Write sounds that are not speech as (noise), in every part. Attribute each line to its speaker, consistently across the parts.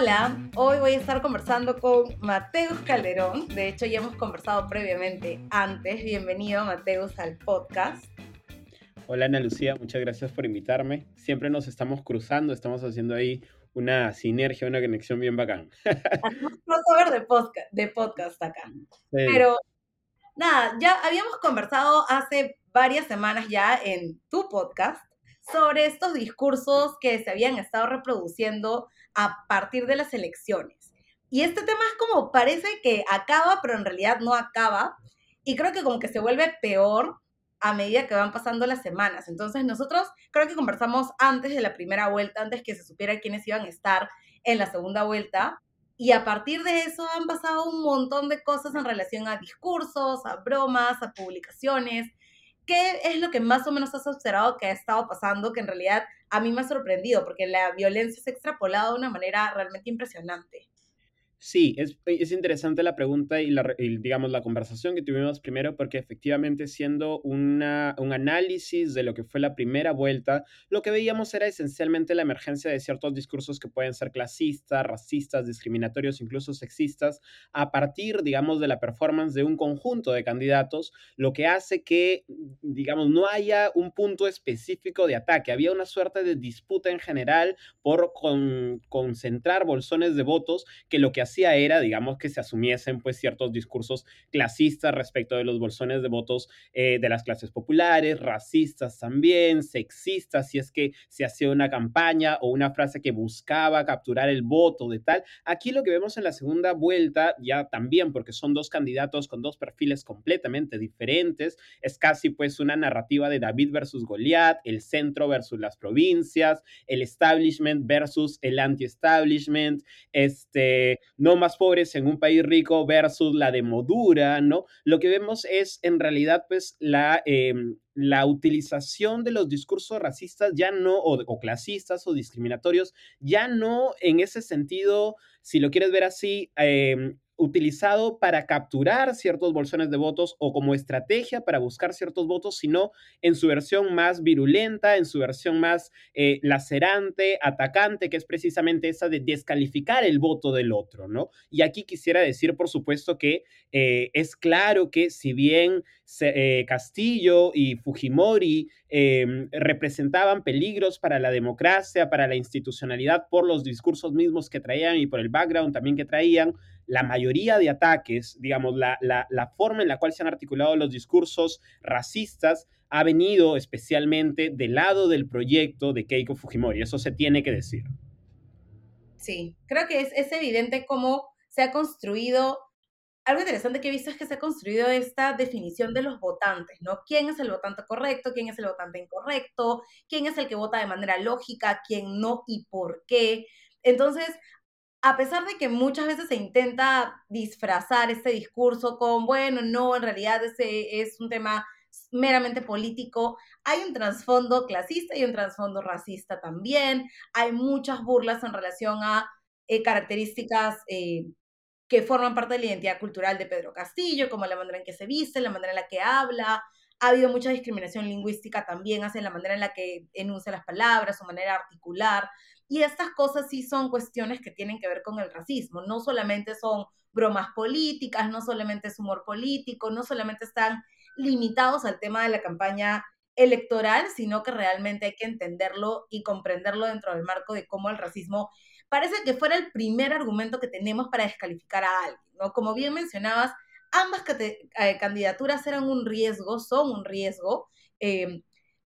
Speaker 1: Hola, hoy voy a estar conversando con Mateus Calderón. De hecho, ya hemos conversado previamente antes. Bienvenido, Mateus, al podcast.
Speaker 2: Hola, Ana Lucía, muchas gracias por invitarme. Siempre nos estamos cruzando, estamos haciendo ahí una sinergia, una conexión bien bacán. (laughs)
Speaker 1: Hacemos crossover de podcast, de podcast acá. Pero nada, ya habíamos conversado hace varias semanas ya en tu podcast sobre estos discursos que se habían estado reproduciendo a partir de las elecciones. Y este tema es como parece que acaba, pero en realidad no acaba. Y creo que como que se vuelve peor a medida que van pasando las semanas. Entonces nosotros creo que conversamos antes de la primera vuelta, antes que se supiera quiénes iban a estar en la segunda vuelta. Y a partir de eso han pasado un montón de cosas en relación a discursos, a bromas, a publicaciones. ¿Qué es lo que más o menos has observado que ha estado pasando que en realidad a mí me ha sorprendido? Porque la violencia se ha extrapolado de una manera realmente impresionante.
Speaker 2: Sí, es, es, interesante la pregunta y, la, digamos, la conversación que tuvimos primero, porque efectivamente siendo una, un análisis de lo que fue la primera vuelta, lo que veíamos era esencialmente la emergencia de ciertos discursos que pueden ser clasistas, racistas, discriminatorios, incluso sexistas, a partir, digamos, de la performance de un conjunto de candidatos, lo que hace que, digamos, no haya un punto específico de ataque. Había una suerte de disputa en general por con, concentrar bolsones de votos que lo que hacía era, digamos, que se asumiesen pues ciertos discursos clasistas respecto de los bolsones de votos eh, de las clases populares, racistas también, sexistas, si es que se hacía una campaña o una frase que buscaba capturar el voto de tal. Aquí lo que vemos en la segunda vuelta, ya también porque son dos candidatos con dos perfiles completamente diferentes, es casi pues una narrativa de David versus Goliat, el centro versus las provincias, el establishment versus el anti-establishment, este, no más pobres en un país rico versus la demodura, ¿no? Lo que vemos es en realidad pues la... Em, la utilización de los discursos racistas ya no, o, o, clasistas o discriminatorios, ya no en ese sentido, si lo quieres ver así, eh, utilizado para capturar ciertos bolsones de votos o como estrategia para buscar ciertos votos, sino en su versión más virulenta, en su versión más eh, lacerante, atacante, que es precisamente esa de descalificar el voto del otro, ¿no? Y aquí quisiera decir, por supuesto, que eh, es claro que si bien eh, Castillo y Fujimori em, representaban peligros para la democracia, para la institucionalidad, por los discursos mismos que traían y por el background también que traían, la mayoría de ataques, digamos, la, la, forma en la cual se han articulado los discursos racistas ha venido especialmente del lado del proyecto de Keiko Fujimori. Eso se tiene que decir.
Speaker 1: Sí, creo que es, es evidente cómo se ha construido algo interesante que he visto es que se ha construido esta definición de los votantes, ¿no? ¿Quién es el votante correcto? ¿Quién es el votante incorrecto? ¿Quién es el que vota de manera lógica? ¿Quién no? ¿Y por qué? Entonces, a pesar de que muchas veces se intenta disfrazar este discurso con, bueno, no, en realidad ese es un tema meramente político, hay un trasfondo clasista y un trasfondo racista también, hay muchas burlas en relación a eh, características eh, que forman parte de la identidad cultural de Pedro Castillo, como la manera en que se viste, la manera en la que habla, ha habido mucha discriminación lingüística también hacia la manera en la que enuncia las palabras, su manera articular. Y estas cosas sí son cuestiones que tienen que ver con el racismo. No solamente son bromas políticas, no solamente es humor político, no solamente están limitados al tema de la campaña electoral, sino que realmente hay que entenderlo y comprenderlo dentro del marco de cómo el racismo parece que fuera el primer argumento que tenemos para descalificar a alguien, ¿no? Como bien mencionabas, ambas eh, candidaturas eran un riesgo, son un riesgo, eh,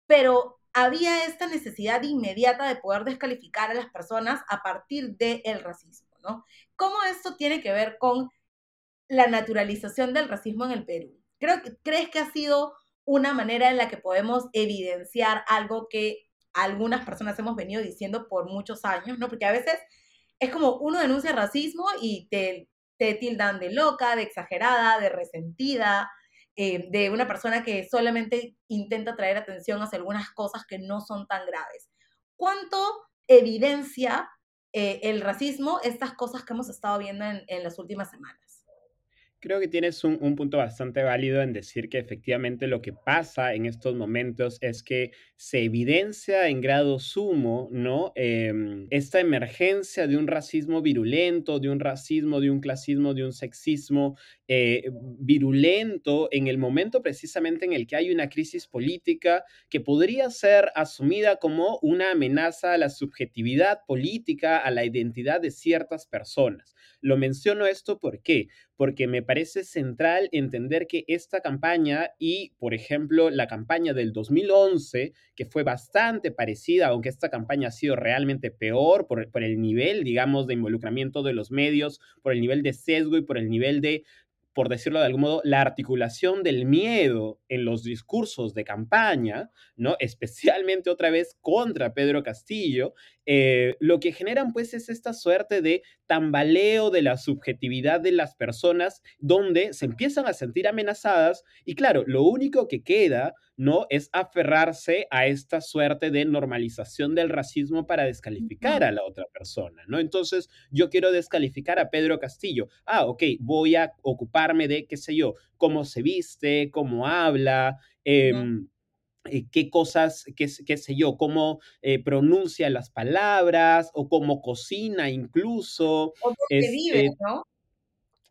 Speaker 1: pero había esta necesidad inmediata de poder descalificar a las personas a partir del racismo, ¿no? ¿Cómo esto tiene que ver con la naturalización del racismo en el Perú? Creo, ¿Crees que ha sido una manera en la que podemos evidenciar algo que algunas personas hemos venido diciendo por muchos años, ¿no? Porque a veces es como uno denuncia racismo y te, te tildan de loca, de exagerada, de resentida, eh, de una persona que solamente intenta traer atención hacia algunas cosas que no son tan graves. ¿Cuánto evidencia eh, el racismo estas cosas que hemos estado viendo en, en las últimas semanas?
Speaker 2: Creo que tienes un, un, punto bastante válido en decir que efectivamente lo que pasa en estos momentos es que se evidencia en grado sumo, ¿no? Eh, esta emergencia de un racismo virulento, de un racismo, de un clasismo, de un sexismo eh, virulento en el momento precisamente en el que hay una crisis política que podría ser asumida como una amenaza a la subjetividad política, a la identidad de ciertas personas. Lo menciono esto ¿por qué? porque me parece central entender que esta campaña y, por ejemplo, la campaña del 2011, que fue bastante parecida, aunque esta campaña ha sido realmente peor por, por el nivel, digamos, de involucramiento de los medios, por el nivel de sesgo y por el nivel de por decirlo de algún modo, la articulación del miedo en los discursos de campaña, ¿no? (laughs) Especialmente otra vez contra Pedro Castillo, eh, lo que generan pues es esta suerte de tambaleo de la subjetividad de las personas donde se empiezan a sentir amenazadas y claro, lo único que queda, ¿no? Es aferrarse a esta suerte de normalización del racismo para descalificar a la otra persona, ¿no? Entonces, yo quiero descalificar a Pedro Castillo. Ah, ok, voy a ocuparme de, qué sé yo, cómo se viste, cómo habla, eh, eh, qué cosas, qué, qué, sé yo, cómo eh, pronuncia las palabras o cómo cocina incluso.
Speaker 1: O dónde este, vive, ¿no?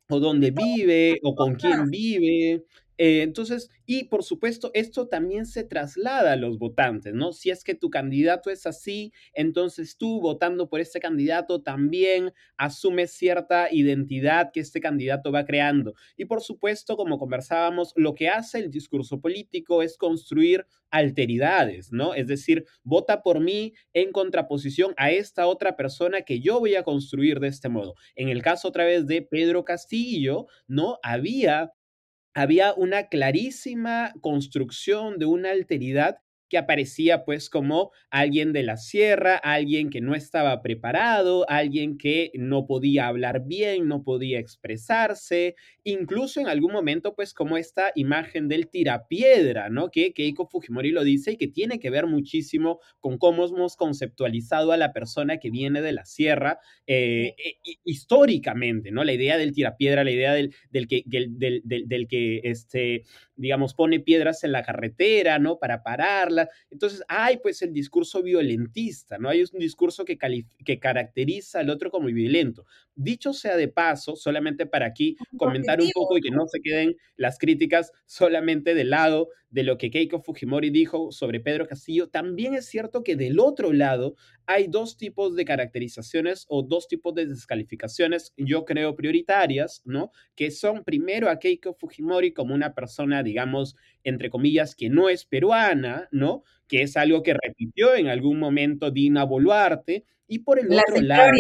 Speaker 2: O dónde vive, o con quién vive. Eh, entonces, y por supuesto, esto también se traslada a los votantes, ¿no? Si es que tu candidato es así, entonces tú votando por este candidato también asumes cierta identidad que este candidato va creando. Y por supuesto, como conversábamos, lo que hace el discurso político es construir alteridades, ¿no? Es decir, vota por mí en contraposición a esta otra persona que yo voy a construir de este modo. En el caso otra vez de Pedro Castillo, ¿no? Había había una clarísima construcción de una alteridad que aparecía pues como alguien de la sierra, alguien que no estaba preparado, alguien que no podía hablar bien, no podía expresarse, incluso en algún momento pues como esta imagen del tirapiedra, ¿no? Que Keiko Fujimori lo dice y que tiene que ver muchísimo con cómo hemos conceptualizado a la persona que viene de la sierra eh, eh, históricamente, ¿no? La idea del tirapiedra, la idea del, del que, del, del, del que este, digamos, pone piedras en la carretera, ¿no? Para pararla. Entonces, hay pues el discurso violentista, ¿no? Hay un discurso que, que caracteriza al otro como violento. Dicho sea de paso, solamente para aquí comentar un poco y que no se queden las críticas solamente del lado de lo que Keiko Fujimori dijo sobre Pedro Castillo, también es cierto que del otro lado hay dos tipos de caracterizaciones o dos tipos de descalificaciones, yo creo prioritarias, ¿no? Que son primero a Keiko Fujimori como una persona, digamos, entre comillas, que no es peruana, ¿no? Que es algo que repitió en algún momento Dina Boluarte, y por el otro lado...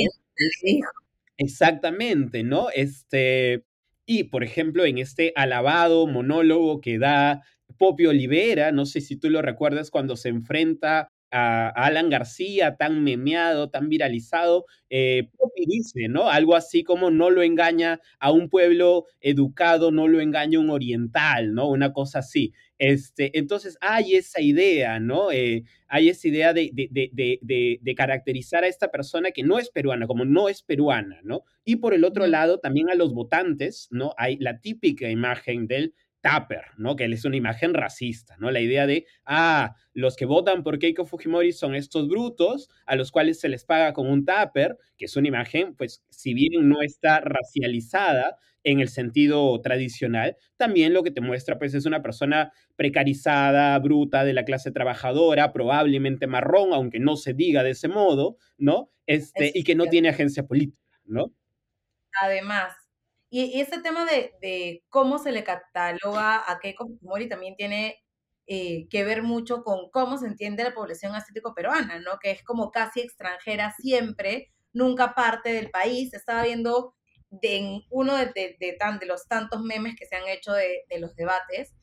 Speaker 2: Exactamente, ¿no? Este, y por ejemplo, en este alabado monólogo que da Poppy Olivera, no sé si tú lo recuerdas cuando se enfrenta a Alan García, tan memeado, tan viralizado, eh, dice, ¿no? Algo así como no lo engaña a un pueblo educado, no lo engaña un oriental, ¿no? Una cosa así. Este, entonces hay esa idea, ¿no? Eh, hay esa idea de, de, de, de, caracterizar a esta persona que no es peruana, como no es peruana, ¿no? Y por el otro lado, también a los votantes, ¿no? Hay la típica imagen del Tupper, ¿no? Que es una imagen racista, ¿no? La idea de, ah, los que votan por Keiko Fujimori son estos brutos a los cuales se les paga con un Tupper, que es una imagen, pues, si bien no está racializada en el sentido tradicional, también lo que te muestra, pues, es una persona precarizada, bruta, de la clase trabajadora, probablemente marrón, aunque no se diga de ese modo, ¿no? Este, y que no tiene agencia política, ¿no?
Speaker 1: Además, y, ese tema de, cómo se le cataloga a Keiko Fujimori también tiene eh, que ver mucho con cómo se entiende la población asiático peruana, ¿no? Que es como casi extranjera siempre, nunca parte del país. Estaba viendo en uno de, de, tan, de los tantos memes que se han hecho de los debates,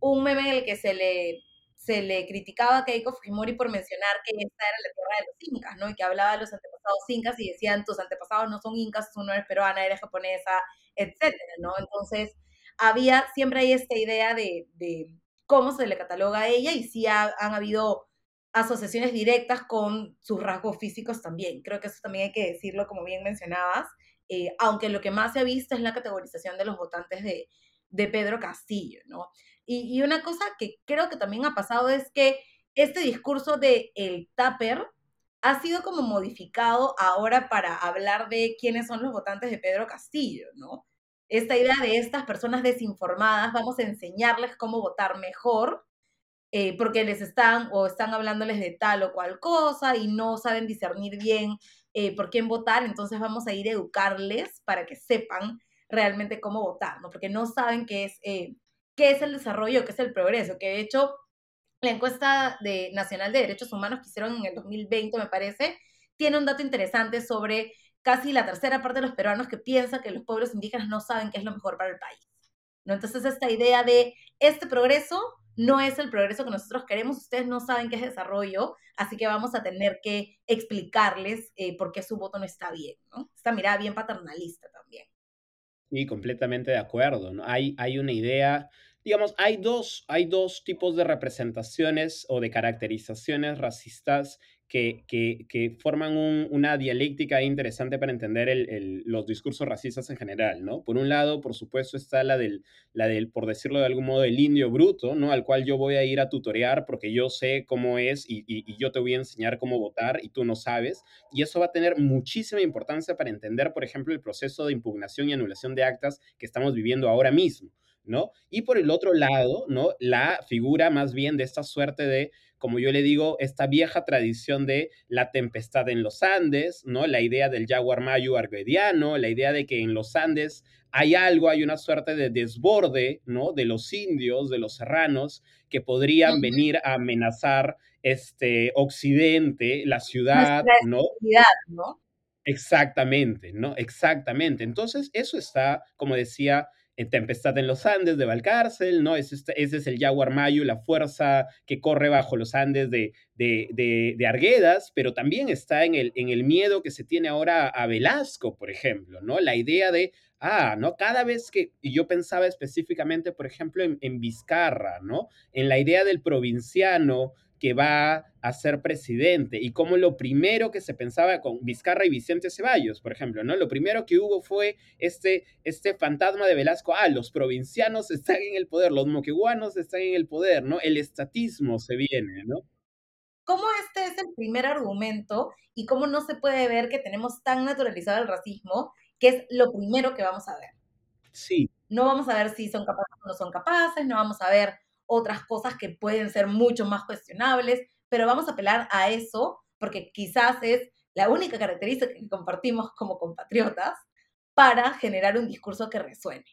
Speaker 1: un meme en el que se le se le criticaba a Keiko Fujimori por mencionar que esta era la tierra de los incas, ¿no? Y que hablaba de los antepasados incas y decían, tus antepasados no son incas, tú no eres peruana, eres japonesa, etcétera, ¿no? Entonces, había, siempre hay esta idea de, de cómo se le cataloga a ella y sí han habido asociaciones directas con sus rasgos físicos también. Creo que eso también hay que decirlo, como bien mencionabas. eh, aunque lo que más se ha visto es la categorización de los votantes de, de Pedro Castillo, ¿no? Y, una cosa que creo que también ha pasado es que este discurso de el tupper ha sido como modificado ahora para hablar de quiénes son los votantes de Pedro Castillo, ¿no? Esta idea de estas personas desinformadas, vamos a enseñarles cómo votar mejor, eh, porque les están o están hablándoles de tal o cual cosa y no saben discernir bien eh, por quién votar, entonces vamos a ir a educarles para que sepan realmente cómo votar, ¿no? Porque no saben qué es, eh, qué es el desarrollo, qué es el progreso, que de hecho la encuesta de, nacional de derechos humanos que hicieron en el 2020, me parece, tiene un dato interesante sobre casi la tercera parte de los peruanos que piensa que los pueblos indígenas no saben qué es lo mejor para el país. ¿no? Entonces, esta idea de este progreso no es el progreso que nosotros queremos, ustedes no saben qué es desarrollo, así que vamos a tener que explicarles eh, por qué su voto no está bien, ¿no? Esta mirada bien paternalista también.
Speaker 2: Sí, completamente de acuerdo, ¿no? Hay, hay una idea digamos, hay dos, hay dos tipos de representaciones o de caracterizaciones racistas que, que, forman una dialéctica interesante para entender los discursos racistas en general, ¿no? Por un lado, por supuesto, está la del, la del, por decirlo de algún modo, el indio bruto, ¿no? Al cual yo voy a ir a tutorear porque yo sé cómo es y, y yo te voy a enseñar cómo votar y tú no sabes. Y eso va a tener muchísima importancia para entender, por ejemplo, el proceso de impugnación y anulación de actas que estamos viviendo ahora mismo. ¿No? Y por el otro lado, ¿no? La figura más bien de esta suerte de, como yo le digo, esta vieja tradición de la tempestad en los Andes, ¿no? La idea del jaguar mayo arguediano, la idea de que en los Andes hay algo, hay una suerte de desborde, ¿no? De los indios, de los serranos, que podrían venir a amenazar este Occidente, la ciudad, ¿no? ¿no? Exactamente, ¿no? Exactamente. Entonces, eso está, como decía, Tempestad en los Andes de Valcárcel, ¿no? Ese, ese es el Jaguar Mayo, la fuerza que corre bajo los Andes de, de, de, Arguedas, pero también está en el, en el miedo que se tiene ahora a Velasco, por ejemplo, ¿no? La idea de, ah, ¿no? Cada vez que, y yo pensaba específicamente, por ejemplo, en, en Vizcarra, ¿no? En la idea del provinciano que va a ser presidente y como lo primero que se pensaba con Vizcarra y Vicente Ceballos, por ejemplo, ¿no? Lo primero que hubo fue este, este fantasma de Velasco, ah, los provincianos están en el poder, los moqueguanos están en el poder, ¿no? El estatismo se viene, ¿no?
Speaker 1: ¿Cómo este es el primer argumento y cómo no se puede ver que tenemos tan naturalizado el racismo, que es lo primero que vamos a ver?
Speaker 2: Sí.
Speaker 1: No vamos a ver si son capaces o no son capaces, no vamos a ver otras cosas que pueden ser mucho más cuestionables, pero vamos a apelar a eso porque quizás es la única característica que compartimos como compatriotas para generar un discurso que resuene.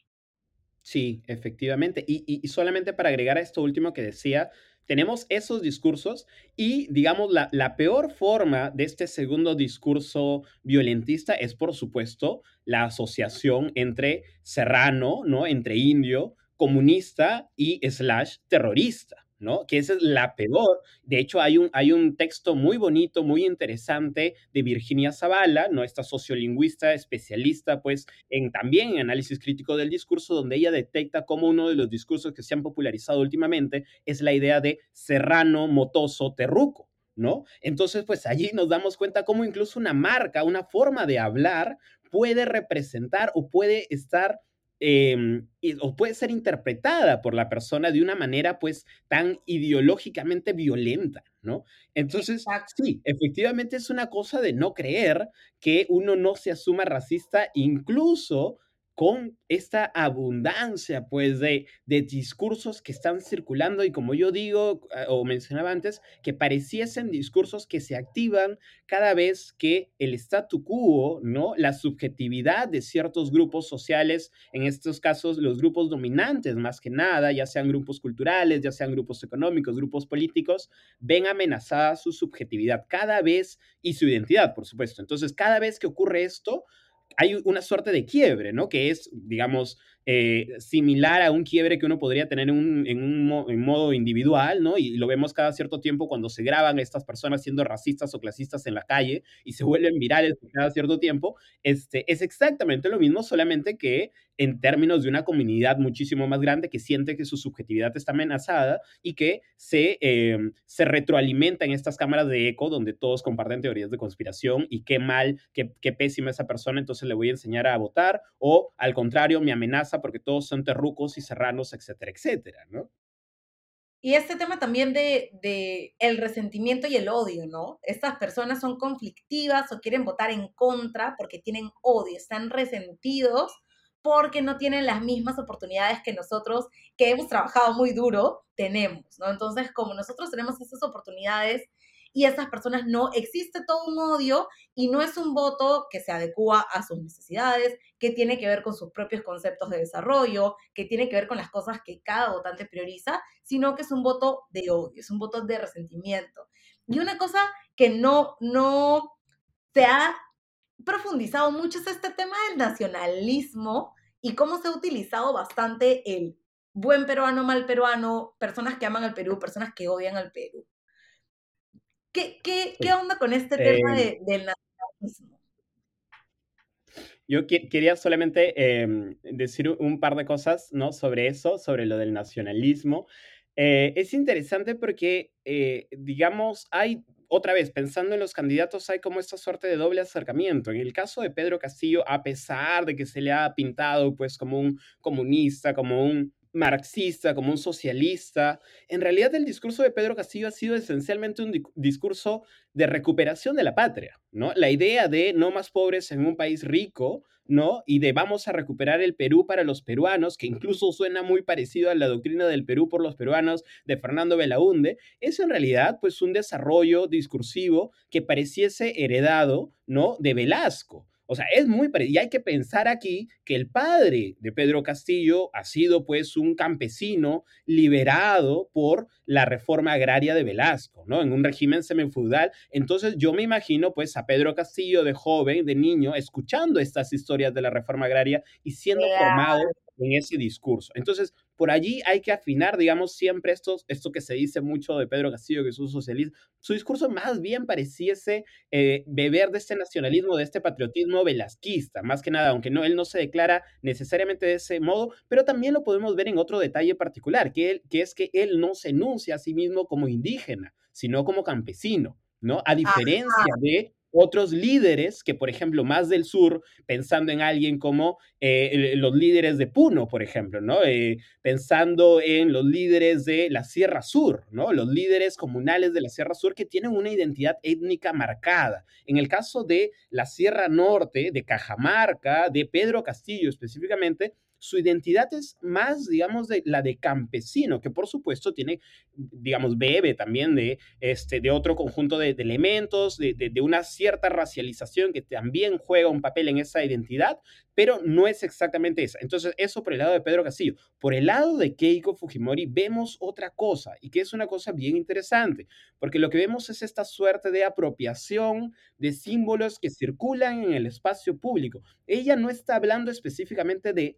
Speaker 2: Sí, efectivamente. Y, solamente para agregar a esto último que decía, tenemos esos discursos y, digamos, la, la, peor forma de este segundo discurso violentista es, por supuesto, la asociación entre serrano, ¿no? Entre indio, comunista y slash terrorista. ¿no? Que esa es la peor. De hecho, hay un, hay un texto muy bonito, muy interesante de Virginia Zavala, ¿no? Esta sociolingüista especialista, pues, en también en análisis crítico del discurso, donde ella detecta cómo uno de los discursos que se han popularizado últimamente es la idea de serrano, motoso, terruco. ¿No? Entonces, pues allí nos damos cuenta cómo incluso una marca, una forma de hablar puede representar o puede estar Em, o puede ser interpretada por la persona de una manera pues tan ideológicamente violenta, ¿no? Entonces, sí, efectivamente es una cosa de no creer que uno no se asuma racista incluso con esta abundancia, pues, de, de, discursos que están circulando y como yo digo ah, o mencionaba antes, que pareciesen discursos que se activan cada vez que el statu quo, ¿no? La subjetividad de ciertos grupos sociales, en estos casos los grupos dominantes más que nada, ya sean grupos culturales, ya sean grupos económicos, grupos políticos, ven amenazada su subjetividad cada vez y su identidad, por supuesto. Entonces, cada vez que ocurre esto, hay una suerte de quiebre, ¿no? Que es, digamos, eh, similar a un quiebre que uno podría tener en un, en un modo individual, ¿no? Y lo vemos cada cierto tiempo cuando se graban estas personas siendo racistas o clasistas en la calle y se (laughs) vuelven virales cada cierto tiempo, este, es exactamente lo mismo, solamente que en términos de una comunidad muchísimo más grande que siente que su subjetividad está amenazada y que se, eh, se retroalimenta en estas cámaras de eco donde todos comparten teorías de conspiración y qué mal, qué, qué pésima esa persona, entonces le voy a enseñar a votar o al contrario me amenaza porque todos son terrucos y serranos, etcétera, etcétera, ¿no?
Speaker 1: Y este tema también de, de, el resentimiento y el odio, ¿no? Estas personas son conflictivas o quieren votar en contra porque tienen odio, están resentidos porque no tienen las mismas oportunidades que nosotros, que hemos trabajado muy duro, tenemos, ¿no? Entonces, como nosotros tenemos esas oportunidades y esas personas no, existe todo un odio y no es un voto que se adecua a sus necesidades, que tiene que ver con sus propios conceptos de desarrollo, que tiene que ver con las cosas que cada votante prioriza, sino que es un voto de odio, es un voto de resentimiento. Y una cosa que no, no se ha profundizado mucho es este tema del nacionalismo y cómo se ha utilizado bastante el buen peruano, mal peruano, personas que aman al Perú, personas que odian al Perú. ¿Qué, qué, qué onda con este tema eh, del nacionalismo?
Speaker 2: Yo quería solamente em, decir un par de cosas ¿no? sobre eso, sobre lo del nacionalismo. Eh, es interesante porque, eh, digamos, hay otra vez, pensando en los candidatos, hay como esta suerte de doble acercamiento. En el caso de Pedro Castillo, a pesar de que se le ha pintado pues como un comunista, como un marxista, como un socialista, en realidad el discurso de Pedro Castillo ha sido esencialmente un discurso de recuperación de la patria, ¿no? La idea de no más pobres en un país rico, ¿no? Y de vamos a recuperar el Perú para los peruanos, que incluso suena muy parecido a la doctrina del Perú por los peruanos de Fernando Belaunde, es en realidad pues un desarrollo discursivo que pareciese heredado, ¿no? De Velasco. O sea, es muy y hay que pensar aquí que el padre de Pedro Castillo ha sido pues un campesino liberado por la reforma agraria de Velasco, ¿no? En un régimen semifeudal. Entonces yo me imagino pues a Pedro Castillo de joven, de niño, escuchando estas historias de la reforma agraria y siendo formado en ese discurso. Entonces, por allí hay que afinar, digamos, siempre esto, esto que se dice mucho de Pedro Castillo, que es un socialista. Su discurso más bien pareciese eh, beber de este nacionalismo, de este patriotismo velasquista, más que nada, aunque no, él no se declara necesariamente de ese modo, pero también lo podemos ver en otro detalle particular, que, él, que es que él no se enuncia a sí mismo como indígena, sino como campesino. ¿no? A diferencia de otros líderes que, por ejemplo, más del sur, pensando en alguien como eh, los líderes de Puno, por ejemplo, ¿no? Eh, pensando en los líderes de la Sierra Sur, ¿no? Los líderes comunales de la Sierra Sur que tienen una identidad étnica marcada. En el caso de la Sierra Norte, de Cajamarca, de Pedro Castillo específicamente, su identidad es más, digamos, de la de campesino, que por supuesto tiene, digamos, bebe también de, este, de otro conjunto de, elementos, de, de, una cierta racialización que también juega un papel en esa identidad, pero no es exactamente esa. Entonces, eso por el lado de Pedro Castillo. Por el lado de Keiko Fujimori vemos otra cosa, y que es una cosa bien interesante, porque lo que vemos es esta suerte de apropiación de símbolos que circulan en el espacio público. Ella no está hablando específicamente de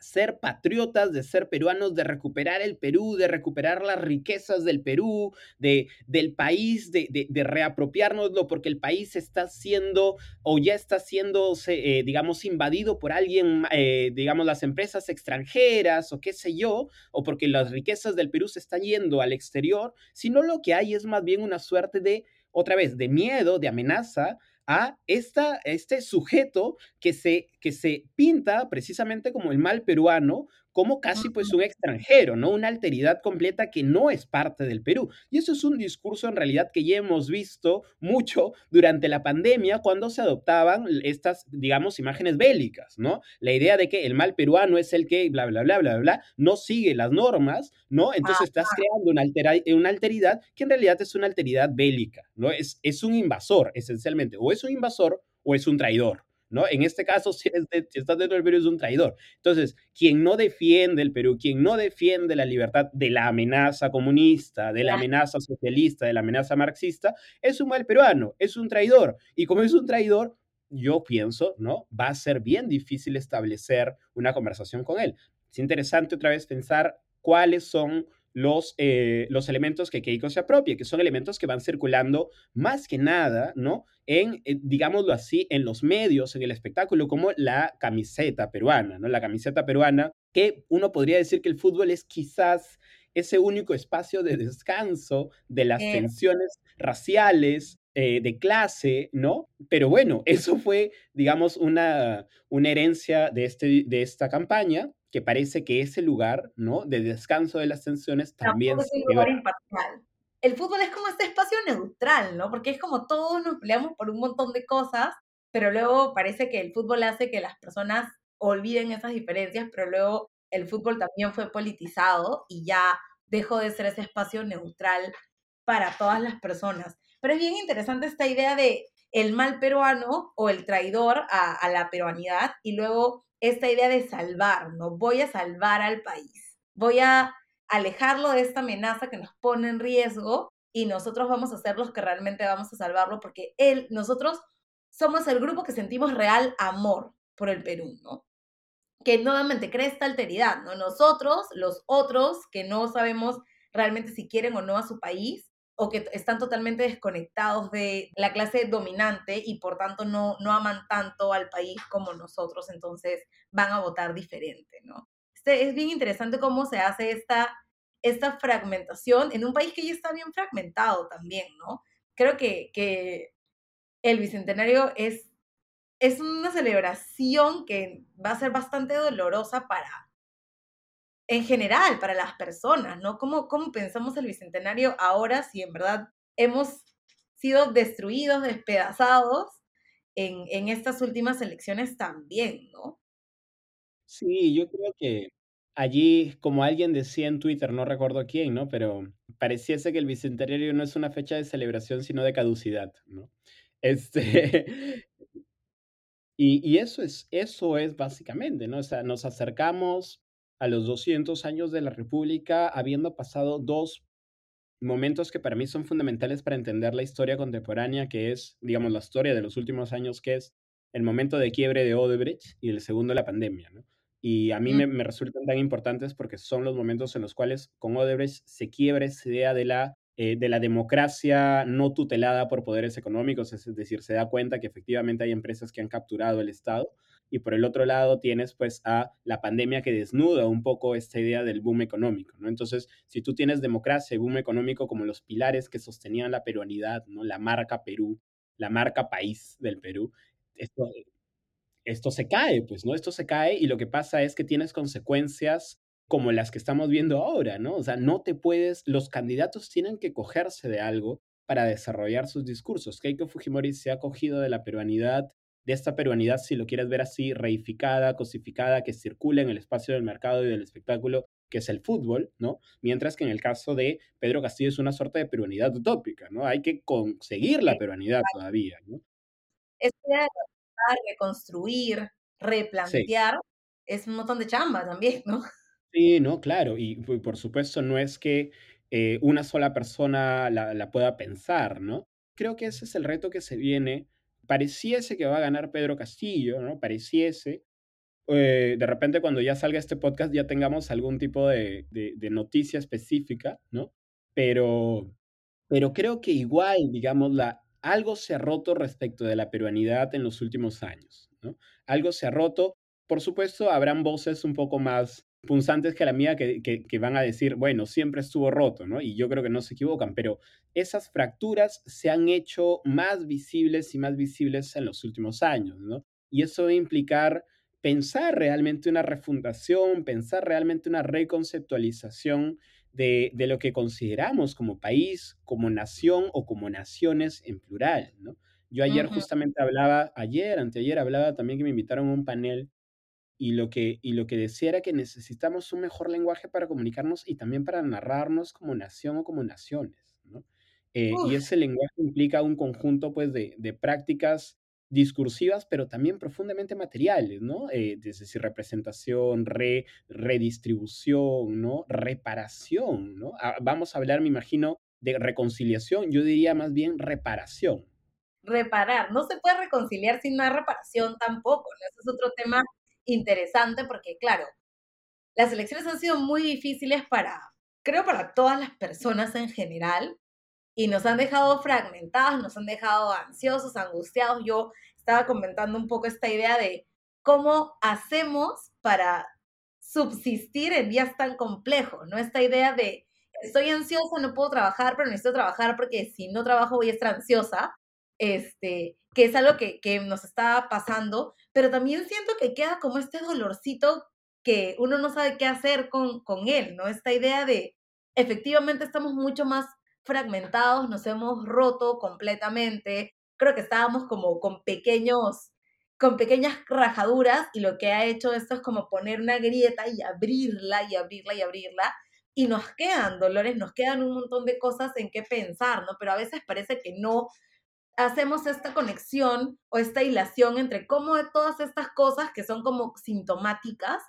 Speaker 2: ser patriotas, de ser peruanos, de recuperar el Perú, de recuperar las riquezas del Perú, de, del país, de, de, reapropiárnoslo, porque el país está siendo o ya está siendo, eh, digamos, invadido por alguien, eh, digamos, las empresas extranjeras o qué sé yo, o porque las riquezas del Perú se están yendo al exterior, sino lo que hay es más bien una suerte de, otra vez, de miedo, de amenaza a este sujeto que se, que se pinta precisamente como el mal peruano, como casi pues un extranjero, ¿no? Una alteridad completa que no es parte del Perú. Y eso es un discurso en realidad que ya hemos visto mucho durante la pandemia cuando se adoptaban estas, digamos, imágenes bélicas, ¿no? La idea de que el mal peruano es el que, bla, bla, bla, bla, bla, no sigue las normas, ¿no? Entonces estás creando una, una alteridad que en realidad es una alteridad bélica, ¿no? Es, es un invasor, esencialmente, o es un invasor o es un traidor. ¿No? En este caso, si, estás dentro del Perú, es un traidor. Entonces, quien no defiende el Perú, quien no defiende la libertad de la amenaza comunista, de la amenaza socialista, de la amenaza marxista, es un mal peruano, es un traidor. Y como es un traidor, yo pienso, ¿no? Va a ser bien difícil establecer una conversación con él. Es interesante otra vez pensar cuáles son los, eh, los elementos que Keiko se apropia, que son elementos que van circulando más que nada, ¿no? En, eh, digámoslo así, en los medios, en el espectáculo, como la camiseta peruana, ¿no? La camiseta peruana, que uno podría decir que el fútbol es quizás ese único espacio de descanso de las
Speaker 1: Eh,
Speaker 2: tensiones raciales, eh, de clase, ¿no? Pero bueno, (laughs) eso fue, digamos, una, una herencia de, este, de esta campaña que parece que ese lugar, ¿no? De descanso de las tensiones también se.
Speaker 1: El fútbol es como este espacio neutral, ¿no? Porque es como todos nos peleamos por un montón de cosas, pero luego parece que el fútbol hace que las personas olviden esas diferencias, pero luego el fútbol también fue politizado y ya dejó de ser ese espacio neutral para todas las personas. Pero es bien interesante esta idea de el mal peruano o el traidor a, a la peruanidad y luego esta idea de salvar, ¿no? Voy a salvar al país, voy a alejarlo de esta amenaza que nos pone en riesgo y nosotros vamos a ser los que realmente vamos a salvarlo porque él, nosotros somos el grupo que sentimos real amor por el Perú, ¿no? Que nuevamente crea esta alteridad, ¿no? Nosotros, los otros que no sabemos realmente si quieren o no a su país o que están totalmente desconectados de la clase dominante y por tanto no, no aman tanto al país como nosotros, entonces van a votar diferente, ¿no? Este, es bien interesante cómo se hace esta, esta fragmentación en un país que ya está bien fragmentado también, ¿no? Creo que, que el Bicentenario es, es una celebración que va a ser bastante dolorosa para, en general, para las personas, ¿no? ¿Cómo, cómo pensamos el Bicentenario ahora si en verdad hemos sido destruidos, despedazados en, en estas últimas elecciones también, ¿no?
Speaker 2: Sí, yo creo que allí, como alguien decía en Twitter, no recuerdo quién, ¿no? Pero pareciese que el bicentenario no es una fecha de celebración, sino de caducidad, ¿no? Este, (laughs) y, y eso es, eso es básicamente, ¿no? O sea, nos acercamos a los 200 años de la República habiendo pasado dos momentos que para mí son fundamentales para entender la historia contemporánea, que es, digamos, la historia de los últimos años, que es el momento de quiebre de Odebrecht y el segundo, la pandemia, ¿no? Y a mí
Speaker 1: Mm,
Speaker 2: me, me resultan tan importantes porque son los momentos en los cuales con Odebrecht se quiebra esa idea de la, eh, de la democracia no tutelada por poderes económicos, es decir, se da cuenta que efectivamente hay empresas que han capturado el Estado y por el otro lado tienes pues a la pandemia que desnuda un poco esta idea del boom económico, ¿no? Entonces, si tú tienes democracia y boom económico como los pilares que sostenían la peruanidad, ¿no? La marca Perú, la marca país del Perú, esto, esto se cae, pues, ¿no? Esto se cae y lo que pasa es que tienes consecuencias como las que estamos viendo ahora, ¿no? O sea, no te puedes, los candidatos tienen que cogerse de algo para desarrollar sus discursos. Keiko Fujimori se ha cogido de la peruanidad, de esta peruanidad, si lo quieres ver así, reificada, cosificada, que circula en el espacio del mercado y del espectáculo, que es el fútbol, ¿no? Mientras que en el caso de Pedro Castillo es una suerte de peruanidad utópica, ¿no? Hay que conseguir la peruanidad todavía, ¿no?
Speaker 1: Esta idea de recontar, reconstruir,
Speaker 2: Sí.
Speaker 1: replantear, es un montón de chamba también, ¿no?
Speaker 2: Sí, no, claro, y por supuesto no es que eh, una sola persona la, la pueda pensar, ¿no? Creo que ese es el reto que se viene. Pareciese que va a ganar Pedro Castillo, ¿no? Pareciese. Eh, de repente cuando ya salga este podcast ya tengamos algún tipo de, noticia específica, ¿no? Pero pero creo que igual, digamos, algo se ha roto respecto de la peruanidad en los últimos años, ¿no? Algo se ha roto. Por supuesto, habrán voces un poco más punzantes que la mía que, que, que van a decir, bueno, siempre estuvo roto, ¿no? Y yo creo que no se equivocan, pero esas fracturas se han hecho más visibles y más visibles en los últimos años, ¿no? Y eso va a implicar pensar realmente una refundación, pensar realmente una reconceptualización de, de, lo que consideramos como país, como nación o como naciones en plural, ¿no? Yo ayer justamente hablaba, ayer, anteayer hablaba también que me invitaron a un panel y lo que, y lo que decía era que necesitamos un mejor lenguaje para comunicarnos y también para narrarnos como nación o como naciones, ¿no? Eh, y ese lenguaje implica un conjunto, pues, de, de prácticas discursivas, pero también profundamente materiales, ¿no? Eh, es decir, representación, re, redistribución, ¿no? Reparación, ¿no? Ah, vamos a hablar, me imagino, de reconciliación, yo diría más bien reparación,
Speaker 1: reparar. No se puede reconciliar sin una reparación tampoco, ¿no? Ese es otro tema interesante porque, claro, las elecciones han sido muy difíciles para, creo, para todas las personas en general y nos han dejado fragmentados, nos han dejado ansiosos, angustiados. Yo estaba comentando un poco esta idea de cómo hacemos para subsistir en días tan complejos, ¿no? Esta idea de estoy ansiosa, no puedo trabajar, pero necesito trabajar porque si no trabajo voy a estar ansiosa, este, que es algo que, que nos está pasando, pero también siento que queda como este dolorcito que uno no sabe qué hacer con, con él, ¿no? Esta idea de efectivamente estamos mucho más fragmentados, nos hemos roto completamente, creo que estábamos como con pequeños con pequeñas rajaduras y lo que ha hecho esto es como poner una grieta y abrirla y abrirla y abrirla y nos quedan dolores, nos quedan un montón de cosas en qué pensar, ¿no? Pero a veces parece que no hacemos esta conexión o esta hilación entre cómo todas estas cosas que son como sintomáticas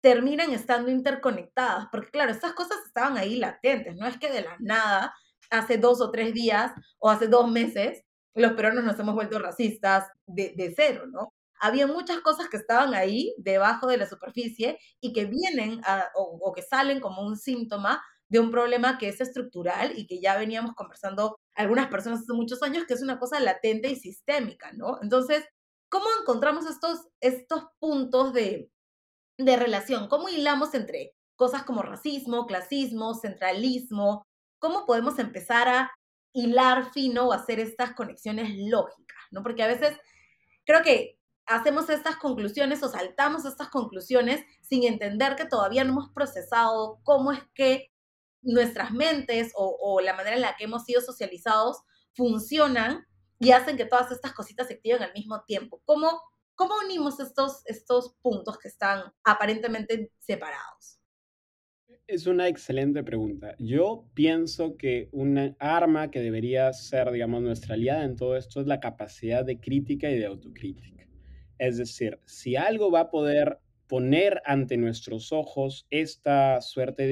Speaker 1: terminan estando interconectadas, porque claro, estas cosas estaban ahí latentes, no es que de la nada, hace dos o tres días o hace dos meses, los peruanos nos hemos vuelto racistas de, de cero, ¿no? había muchas cosas que estaban ahí debajo de la superficie y que vienen o, que salen como un síntoma de un problema que es estructural y que ya veníamos conversando algunas personas hace muchos años, que es una cosa latente y sistémica, ¿no? Entonces, ¿cómo encontramos estos, estos puntos de, de relación? ¿Cómo hilamos entre cosas como racismo, clasismo, centralismo? ¿Cómo podemos empezar a hilar fino o hacer estas conexiones lógicas, ¿no? Porque a veces creo que hacemos estas conclusiones o saltamos estas conclusiones sin entender que todavía no hemos procesado cómo es que nuestras mentes o, la manera en la que hemos sido socializados funcionan y hacen que todas estas cositas se activen al mismo tiempo. ¿Cómo, cómo unimos estos, estos puntos que están aparentemente separados?
Speaker 2: Es una excelente pregunta. Yo pienso que una arma que debería ser, digamos, nuestra aliada en todo esto es la capacidad de crítica y de autocrítica. Es decir, si algo va a poder poner ante nuestros ojos esta suerte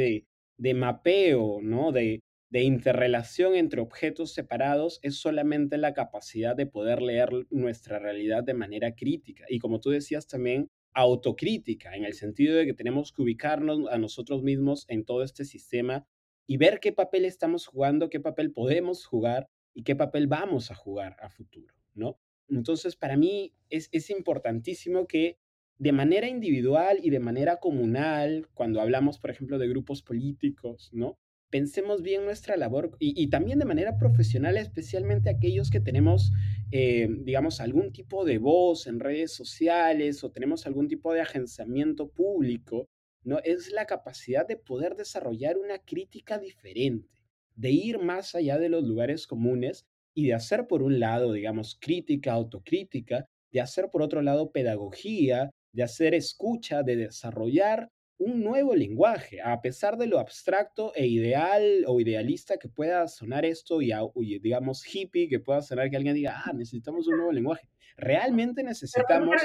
Speaker 2: de, mapeo, ¿no? De, de interrelación entre objetos separados, es solamente la capacidad de poder leer nuestra realidad de manera crítica. Y como tú decías también, autocrítica, en el sentido de que tenemos que ubicarnos a nosotros mismos en todo este sistema y ver qué papel estamos jugando, qué papel podemos jugar y qué papel vamos a jugar a futuro, ¿no? Entonces, para mí es, importantísimo que de manera individual y de manera comunal, cuando hablamos, por ejemplo, de grupos políticos, ¿no? Pensemos bien nuestra labor y, también de manera profesional, especialmente aquellos que tenemos, eh, digamos, algún tipo de voz en redes sociales o tenemos algún tipo de agenciamiento público, ¿no? Es la capacidad de poder desarrollar una crítica diferente, de ir más allá de los lugares comunes y de hacer por un lado, digamos, crítica, autocrítica, de hacer por otro lado pedagogía, de hacer escucha, de desarrollar un nuevo lenguaje, a pesar de lo abstracto e ideal o idealista que pueda sonar esto y, digamos hippie, que pueda sonar que alguien diga, ah, necesitamos un nuevo lenguaje. Realmente necesitamos...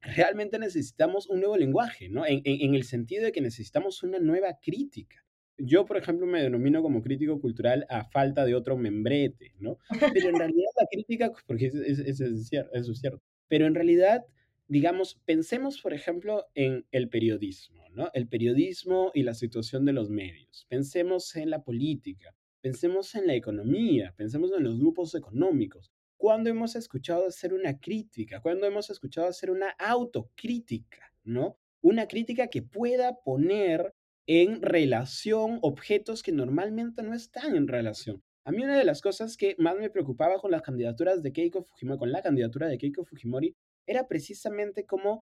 Speaker 2: Realmente necesitamos un nuevo lenguaje, ¿no? en el sentido de que necesitamos una nueva crítica yo, por ejemplo, me denomino como crítico cultural a falta de otro membrete, ¿no? Pero en realidad la crítica, porque eso es, cierto, pero en realidad, digamos, pensemos, por ejemplo, en el periodismo, ¿no? El periodismo y la situación de los medios. Pensemos en la política, pensemos en la economía, pensemos en los grupos económicos. ¿Cuándo hemos escuchado hacer una crítica? ¿Cuándo hemos escuchado hacer una autocrítica, ¿no? Una crítica que pueda poner en relación objetos que normalmente no están en relación. A mí una de las cosas que más me preocupaba con las candidaturas de Keiko Fujimori, con la candidatura de Keiko Fujimori, era precisamente cómo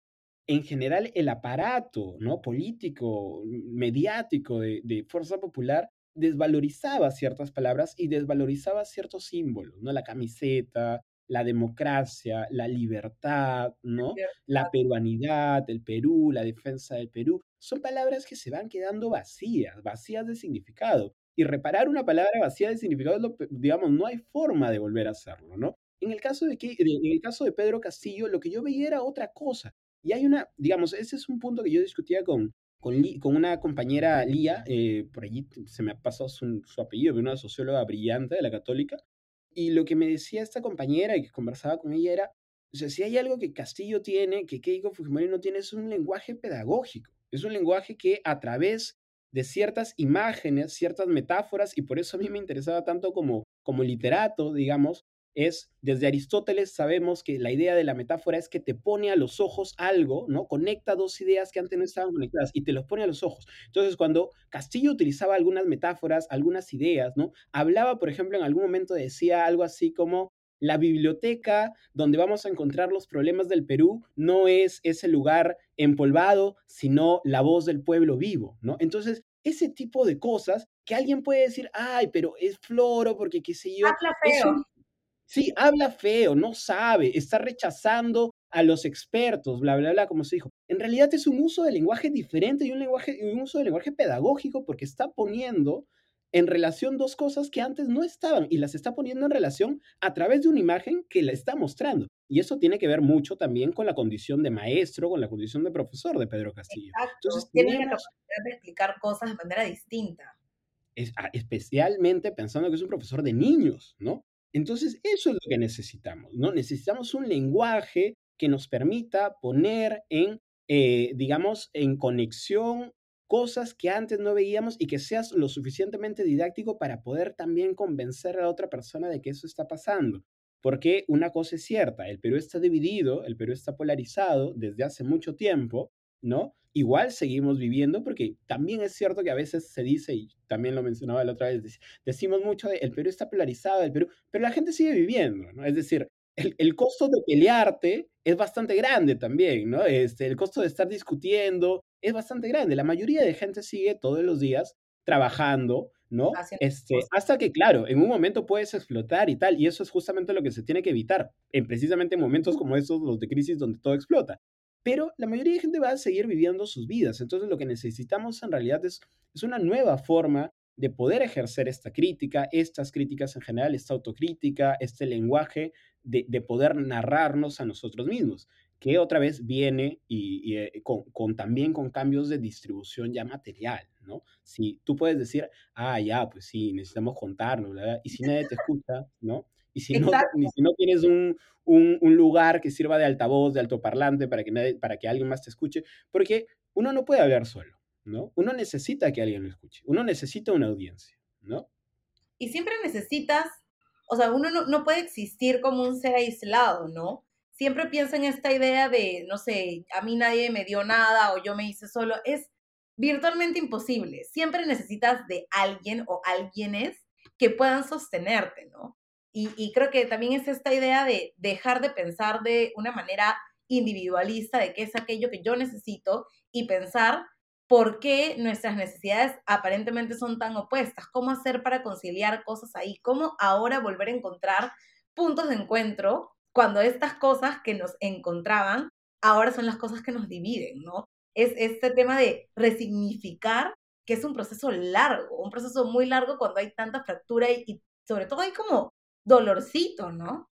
Speaker 2: en general el aparato ¿no? político, mediático de, de Fuerza Popular desvalorizaba ciertas palabras y desvalorizaba ciertos símbolos, ¿no? La camiseta, la democracia, la libertad, ¿no? La peruanidad, el Perú, la defensa del Perú, son palabras que se van quedando vacías, vacías de significado. Y reparar una palabra vacía de significado, digamos, no hay forma de volver a hacerlo, ¿no? En el caso de, en el caso de Pedro Castillo, lo que yo veía era otra cosa. Y hay una, digamos, ese es un punto que yo discutía con, con, con una compañera Lía, eh, por allí se me ha pasado su, su apellido, una socióloga brillante de la católica, Y lo que me decía esta compañera y que conversaba con ella era, o sea, si hay algo que Castillo tiene, que Keiko Fujimori no tiene, es un lenguaje pedagógico. Es un lenguaje que a través de ciertas imágenes, ciertas metáforas, y por eso a mí me interesaba tanto como, como literato, digamos, es, desde Aristóteles sabemos que la idea de la metáfora es que te pone a los ojos algo, ¿no? Conecta dos ideas que antes no estaban conectadas y te los pone a los ojos. Entonces, cuando Castillo utilizaba algunas metáforas, algunas ideas, ¿no? Hablaba, por ejemplo, en algún momento decía algo así como, la biblioteca donde vamos a encontrar los problemas del Perú no es ese lugar empolvado, sino la voz del pueblo vivo, ¿no? Entonces, ese tipo de cosas que alguien puede decir, ay, pero es floro porque qué sé yo.
Speaker 1: Habla feo.
Speaker 2: Sí, habla feo, no sabe, está rechazando a los expertos, bla, bla, bla, como se dijo. En realidad es un uso de lenguaje diferente y un, lenguaje, un uso de lenguaje pedagógico porque está poniendo en relación dos cosas que antes no estaban y las está poniendo en relación a través de una imagen que la está mostrando. Y eso tiene que ver mucho también con la condición de maestro, con la condición de profesor de Pedro Castillo.
Speaker 1: Entonces, tiene la capacidad de explicar cosas de manera distinta.
Speaker 2: Es, ah, especialmente pensando que es un profesor de niños, ¿no? Entonces, eso es lo que necesitamos, ¿no? Necesitamos un lenguaje que nos permita poner en, eh, digamos, en conexión cosas que antes no veíamos y que seas lo suficientemente didáctico para poder también convencer a la otra persona de que eso está pasando. Porque una cosa es cierta, el Perú está dividido, el Perú está polarizado desde hace mucho tiempo, ¿no? Igual seguimos viviendo porque también es cierto que a veces se dice, y también lo mencionaba la otra vez, decimos mucho de el Perú está polarizado, el Perú, pero la gente sigue viviendo, ¿no? Es decir, el, el, costo de pelearte es bastante grande también, ¿no? Este, el costo de estar discutiendo es bastante grande. La mayoría de gente sigue todos los días trabajando, ¿no? Este, hasta que, claro, en un momento puedes explotar y tal, y eso es justamente lo que se tiene que evitar, en precisamente momentos como estos, los de crisis, donde todo explota. Pero la mayoría de gente va a seguir viviendo sus vidas, entonces lo que necesitamos en realidad es, es una nueva forma de poder ejercer esta crítica, estas críticas en general, esta autocrítica, este lenguaje de, de poder narrarnos a nosotros mismos que otra vez viene y, eh, con, también con cambios de distribución ya material, ¿no? Si tú puedes decir, ah, ya, pues sí, necesitamos contarnos, ¿verdad? Y si nadie te escucha, ¿no? Y si no, si no tienes un, un, un, lugar que sirva de altavoz, de altoparlante, para que, nadie, para que alguien más te escuche, porque uno no puede hablar solo, ¿no? Uno necesita que alguien lo escuche, uno necesita una audiencia, ¿no?
Speaker 1: Y siempre necesitas, o sea, uno no, no puede existir como un ser aislado, ¿no? siempre pienso en esta idea de, no sé, a mí nadie me dio nada o yo me hice solo. Es virtualmente imposible. Siempre necesitas de alguien o alguienes que puedan sostenerte, ¿no? Y, y, creo que también es esta idea de dejar de pensar de una manera individualista de qué es aquello que yo necesito y pensar por qué nuestras necesidades aparentemente son tan opuestas, cómo hacer para conciliar cosas ahí, cómo ahora volver a encontrar puntos de encuentro cuando estas cosas que nos encontraban ahora son las cosas que nos dividen, ¿no? Es este tema de resignificar, que es un proceso largo, un proceso muy largo cuando hay tanta fractura y, sobre todo hay como dolorcito, ¿no?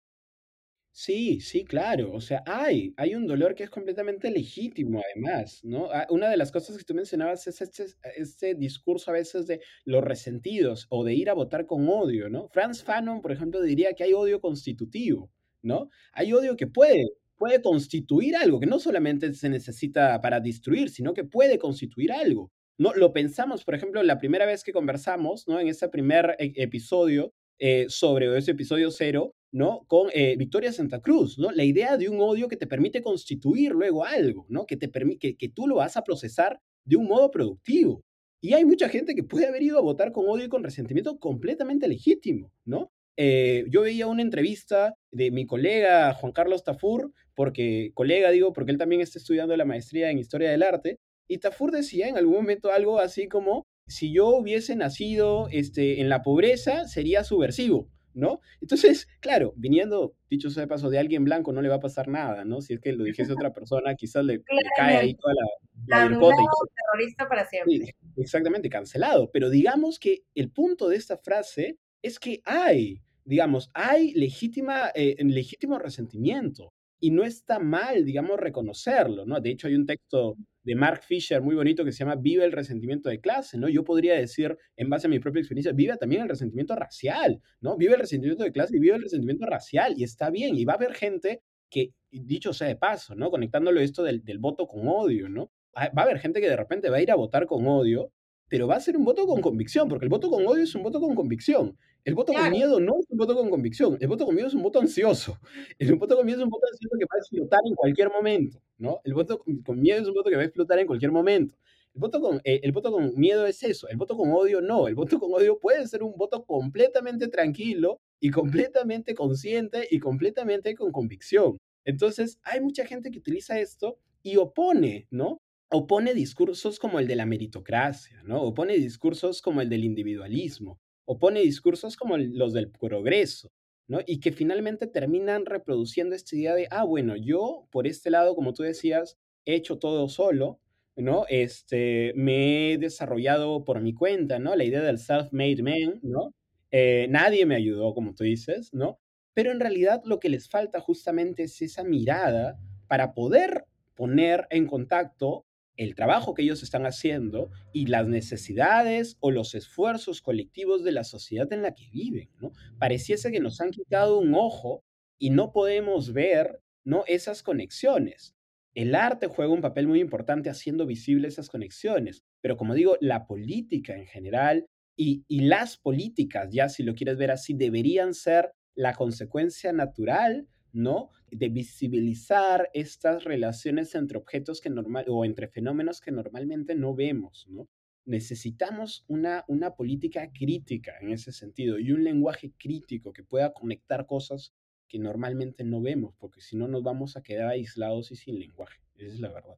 Speaker 2: Sí, sí, claro. O sea, hay, hay un dolor que es completamente legítimo, además, ¿no? Ah, una de las cosas que tú mencionabas es este, este discurso a veces de los resentidos o de ir a votar con odio, ¿no? Franz Fanon, por ejemplo, diría que hay odio constitutivo. ¿no? Hay odio que puede, puede constituir algo, que no solamente se necesita para destruir, sino que puede constituir algo. No, lo pensamos, por ejemplo, la primera vez que conversamos, ¿no? En ese primer e, episodio eh, sobre ese episodio cero, ¿no? Con eh, Victoria Santa Cruz, ¿no? La idea de un odio que te permite constituir luego algo, ¿no? Que, te que, que tú lo vas a procesar de un modo productivo. Y hay mucha gente que puede haber ido a votar con odio y con resentimiento completamente legítimo, ¿no? Eh, yo veía una entrevista de mi colega Juan Carlos Tafur, porque, colega digo, porque él también está estudiando la maestría en Historia del Arte, y Tafur decía en algún momento algo así como, si yo hubiese nacido este, en la pobreza, sería subversivo, ¿no? Entonces, claro, viniendo, dicho sea de paso, de alguien blanco no le va a pasar nada, ¿no? Si es que lo dijese otra persona, quizás le, cae ahí toda la,
Speaker 1: la terrorista para siempre.
Speaker 2: exactamente, cancelado. Pero digamos que el punto de esta frase es que hay digamos, hay legítima, eh, legítimo resentimiento y no está mal, digamos, reconocerlo, ¿no? De hecho, hay un texto de Mark Fisher muy bonito que se llama Vive el resentimiento de clase, ¿no? Yo podría decir, en base a mi propia experiencia, vive también el resentimiento racial, ¿no? Vive el resentimiento de clase y vive el resentimiento racial, y está bien, y va a haber gente que, dicho sea de paso, ¿no? Conectándolo esto del, del voto con odio, ¿no? Va a haber gente que de repente va a ir a votar con odio, pero va a ser un voto con convicción, porque el voto con odio es un voto con convicción. El voto con miedo no es un voto con convicción, el voto con miedo es un voto ansioso. (laughs) El voto con miedo es un voto ansioso que va a explotar en cualquier momento, ¿no? El voto con miedo es un voto que va a explotar en cualquier momento. El voto, con, eh, el voto con miedo es eso, el voto con odio no. El voto con odio puede ser un voto completamente tranquilo y completamente consciente y completamente con convicción. Entonces, hay mucha gente que utiliza esto y opone, ¿no? Opone discursos como el de la meritocracia, ¿no? Opone discursos como el del individualismo, opone discursos como los del progreso, ¿no? Y que finalmente terminan reproduciendo esta idea de, ah, bueno, yo por este lado, como tú decías, he hecho todo solo, ¿no? Este, me he desarrollado por mi cuenta, ¿no? La idea del self-made man, ¿no? Eh, nadie me ayudó, como tú dices, ¿no? Pero en realidad lo que les falta justamente es esa mirada para poder poner en contacto el trabajo que ellos están haciendo y las necesidades o los esfuerzos colectivos de la sociedad en la que viven, ¿no? Pareciese que nos han quitado un ojo y no podemos ver, ¿no? Esas conexiones. El arte juega un papel muy importante haciendo visibles esas conexiones, pero como digo, la política en general y, y las políticas, ya si lo quieres ver así, deberían ser la consecuencia natural ¿no? De visibilizar estas relaciones entre objetos que normal o entre fenómenos que normalmente no vemos, ¿no? Necesitamos una, una política crítica en ese sentido y un lenguaje crítico que pueda conectar cosas que normalmente no vemos, porque si no nos vamos a quedar aislados y sin lenguaje. Esa es la verdad.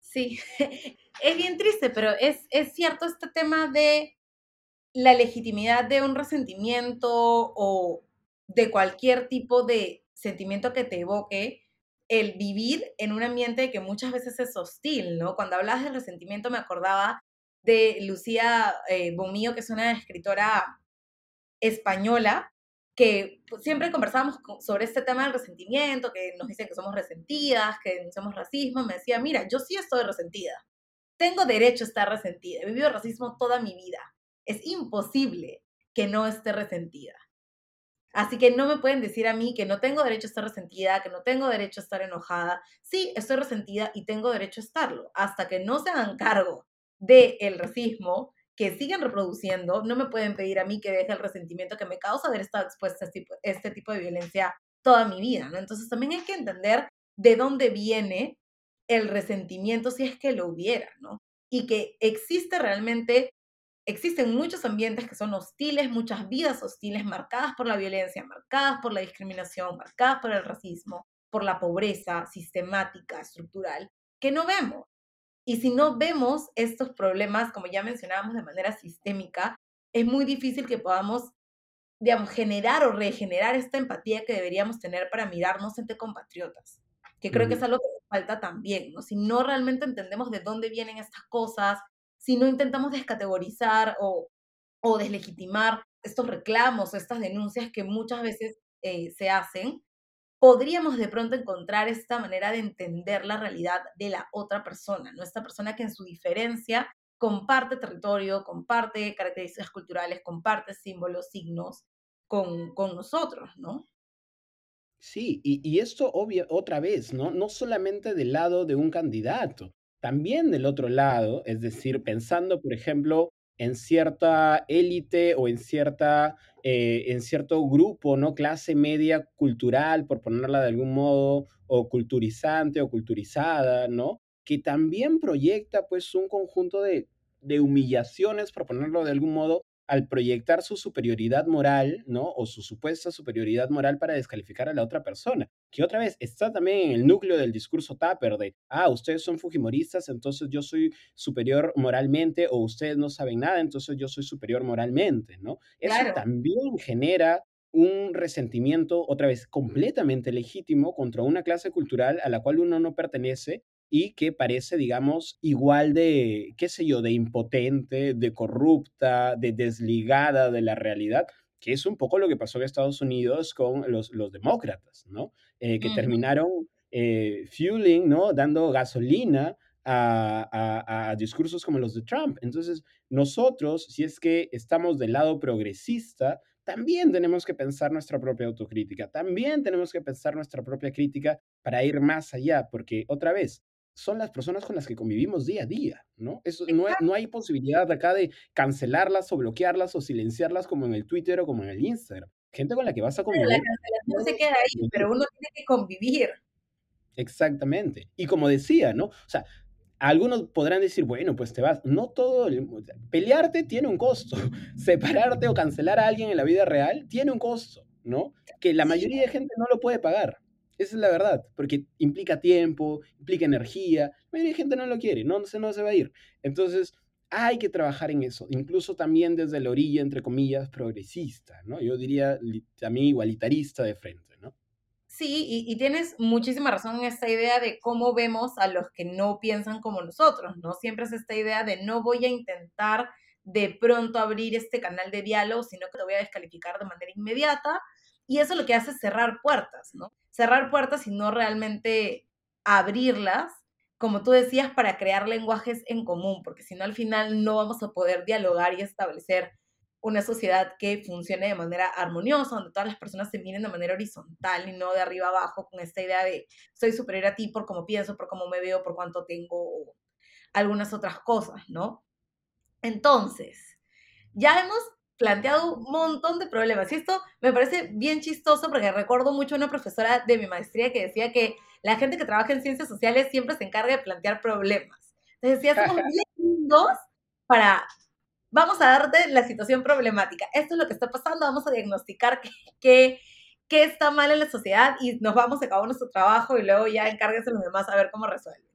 Speaker 1: Sí, (laughs) es bien triste, pero es, es cierto este tema de la legitimidad de un resentimiento o de cualquier tipo de sentimiento que te evoque el vivir en un ambiente que muchas veces es hostil, ¿no? Cuando hablas de resentimiento me acordaba de Lucía eh, que es una escritora española, que pues, siempre conversábamos sobre este tema del resentimiento, que nos dicen que somos resentidas, que denunciamos racismo, me decía, mira, yo sí estoy resentida, tengo derecho a estar resentida, he vivido racismo toda mi vida, es imposible que no esté resentida. Así que no me pueden decir a mí que no tengo derecho a estar resentida, que no tengo derecho a estar enojada. Sí, estoy resentida y tengo derecho a estarlo. Hasta que no se hagan cargo del el racismo, que siguen reproduciendo, no me pueden pedir a mí que deje el resentimiento que me causa haber estado expuesta a este tipo, este de violencia toda mi vida. Entonces también hay que entender de dónde viene el resentimiento si es que lo hubiera, ¿no? Y que existe realmente existen muchos ambientes que son hostiles, muchas vidas hostiles marcadas por la violencia, marcadas por la discriminación, marcadas por el racismo, por la pobreza sistemática, estructural, que no vemos. Y si no vemos estos problemas, como ya mencionábamos, de manera sistémica, es muy difícil que podamos, digamos, generar o regenerar esta empatía que deberíamos tener para mirarnos entre compatriotas, que creo que es algo que nos falta también, ¿no? Si no realmente entendemos de dónde vienen estas cosas, si no intentamos descategorizar o, o deslegitimar estos reclamos, estas denuncias que muchas veces eh, se hacen, podríamos de pronto encontrar esta manera de entender la realidad de la otra persona, ¿no? Esta persona que en su diferencia comparte territorio, comparte características culturales, comparte símbolos, signos con, con nosotros, ¿no?
Speaker 2: Sí, y, y esto obvio, otra vez, ¿no? No solamente del lado de un candidato, también del otro lado, es decir, pensando, por ejemplo, en cierta élite o en, cierta, eh, en cierto grupo, ¿no? Clase media cultural, por ponerla de algún modo, o culturizante o culturizada, ¿no? Que también proyecta pues un conjunto de, de humillaciones, por ponerlo de algún modo, al proyectar su superioridad moral, ¿no? O su supuesta superioridad moral para descalificar a la otra persona, que otra vez está también en el núcleo del discurso Tapper de, ah, ustedes son fujimoristas, entonces yo soy superior moralmente, o ustedes no saben nada, entonces yo soy superior moralmente, ¿no? Eso también genera un resentimiento, otra vez, completamente legítimo contra una clase cultural a la cual uno no pertenece y que parece, digamos, igual de, qué sé yo, de impotente, de corrupta, de desligada de la realidad, que es un poco lo que pasó en Estados Unidos con los, los demócratas, ¿no? Eh, que terminaron eh, fueling, ¿no? Dando gasolina a, a, discursos como los de Trump. Entonces, nosotros, si es que estamos del lado progresista, también tenemos que pensar nuestra propia autocrítica, también tenemos que pensar nuestra propia crítica para ir más allá, porque otra vez, son las personas con las que convivimos día a día, ¿no? Eso, no, no hay posibilidad acá de cancelarlas o bloquearlas o silenciarlas como en el Twitter o como en el Instagram. Gente con la que vas a convivir.
Speaker 1: La cancelación se queda ahí, pero uno tiene que convivir.
Speaker 2: Exactamente. Y como decía, ¿no? O sea, algunos podrán decir, bueno, pues te vas. No todo. Pelearte tiene un costo. (laughs) Separarte o cancelar a alguien en la vida real tiene un costo, ¿no? Que la mayoría de gente no lo puede pagar. Esa es la verdad, porque implica tiempo, implica energía. La mayoría gente no lo quiere, no, no, no se va a ir. Entonces, hay que trabajar en eso, incluso también desde la orilla, entre comillas, progresista, ¿no? Yo diría también igualitarista de frente.
Speaker 1: Sí, y, tienes muchísima razón en esta idea de cómo vemos a los que no piensan como nosotros, ¿no? Siempre es esta idea de no voy a intentar de pronto abrir este canal de diálogo, sino que te voy a descalificar de manera inmediata. Y eso lo que hace es cerrar puertas, ¿no? Cerrar puertas y no realmente abrirlas, como tú decías, para crear lenguajes en común, porque si no al final no vamos a poder dialogar y establecer una sociedad que funcione de manera armoniosa, donde todas las personas se miren de manera horizontal y no de arriba abajo, con esta idea de soy superior a ti por cómo pienso, por cómo me veo, por cuánto tengo, algunas otras cosas, ¿no? Entonces, ya hemos planteado un montón de problemas y esto me parece bien chistoso porque recuerdo mucho a una profesora de mi maestría que decía que la gente que trabaja en ciencias sociales siempre se encarga de plantear problemas. Entonces decía, somos (laughs) bien lindos para vamos a darte la situación problemática. Esto es lo que está pasando, vamos a diagnosticar qué, qué, está mal en la sociedad y nos vamos a acabar nuestro trabajo y luego ya encárguense los demás a ver cómo resuelven.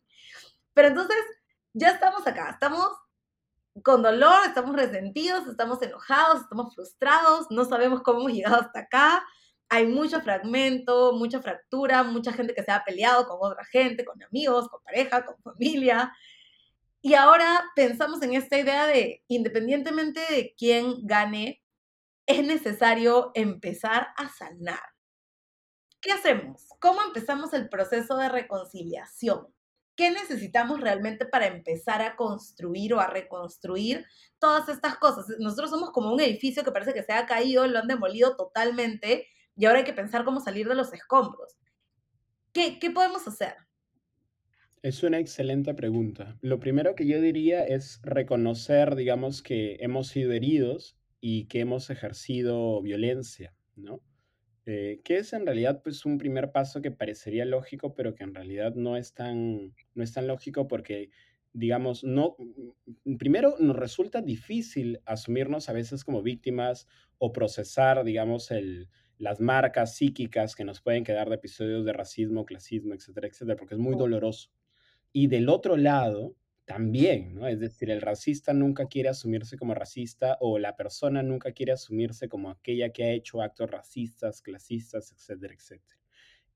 Speaker 1: Pero entonces, ya estamos acá, estamos con dolor, estamos resentidos, estamos enojados, estamos frustrados, no sabemos cómo hemos llegado hasta acá. Hay mucho fragmento, mucha fractura, mucha gente que se ha peleado con otra gente, con amigos, con pareja, con familia. Y ahora pensamos en esta idea de, independientemente de quién gane, es necesario empezar a sanar. ¿Qué hacemos? ¿Cómo empezamos el proceso de reconciliación? ¿Qué necesitamos realmente para empezar a construir o a reconstruir todas estas cosas? Nosotros somos como un edificio que parece que se ha caído, lo han demolido totalmente y ahora hay que pensar cómo salir de los escombros. ¿Qué, qué podemos hacer?
Speaker 2: Es una excelente pregunta. Lo primero que yo diría es reconocer, digamos, que hemos sido heridos y que hemos ejercido violencia, ¿no? Eh, que es en realidad pues un primer paso que parecería lógico, pero que en realidad no es tan, no es tan lógico porque, digamos, no, mm, primero nos resulta difícil asumirnos a veces como víctimas o procesar, digamos, el, las marcas psíquicas que nos pueden quedar de episodios de racismo, clasismo, etcétera, etcétera, porque es muy doloroso. Y del otro lado, también, ¿no? Es decir, el racista nunca quiere asumirse como racista o la persona nunca quiere asumirse como aquella que ha hecho actos racistas, clasistas, etcétera, etcétera.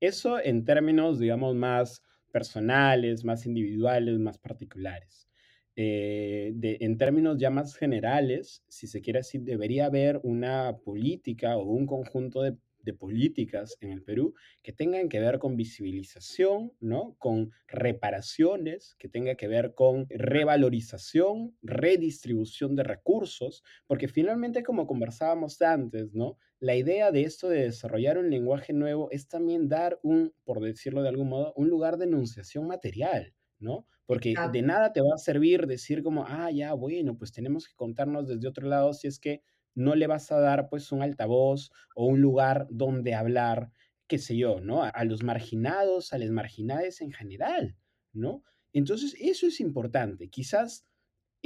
Speaker 2: Eso en términos, digamos, más personales, más individuales, más particulares. Eh, en términos ya más generales, si se quiere decir, debería haber una política o un conjunto de de políticas en el Perú que tengan que ver con visibilización, ¿no? Con reparaciones, que tenga que ver con revalorización, redistribución de recursos, porque finalmente, como conversábamos antes, ¿no? La idea de esto de desarrollar un lenguaje nuevo es también dar un, por decirlo de algún modo, un lugar de enunciación material, ¿no? Porque de nada te va a servir decir como, ah, ya, bueno, pues tenemos que contarnos desde otro lado si es que no le vas a dar pues un altavoz o un lugar donde hablar, qué sé yo, ¿no? A, los marginados, a las marginadas en general, ¿no? Entonces, eso es importante. Quizás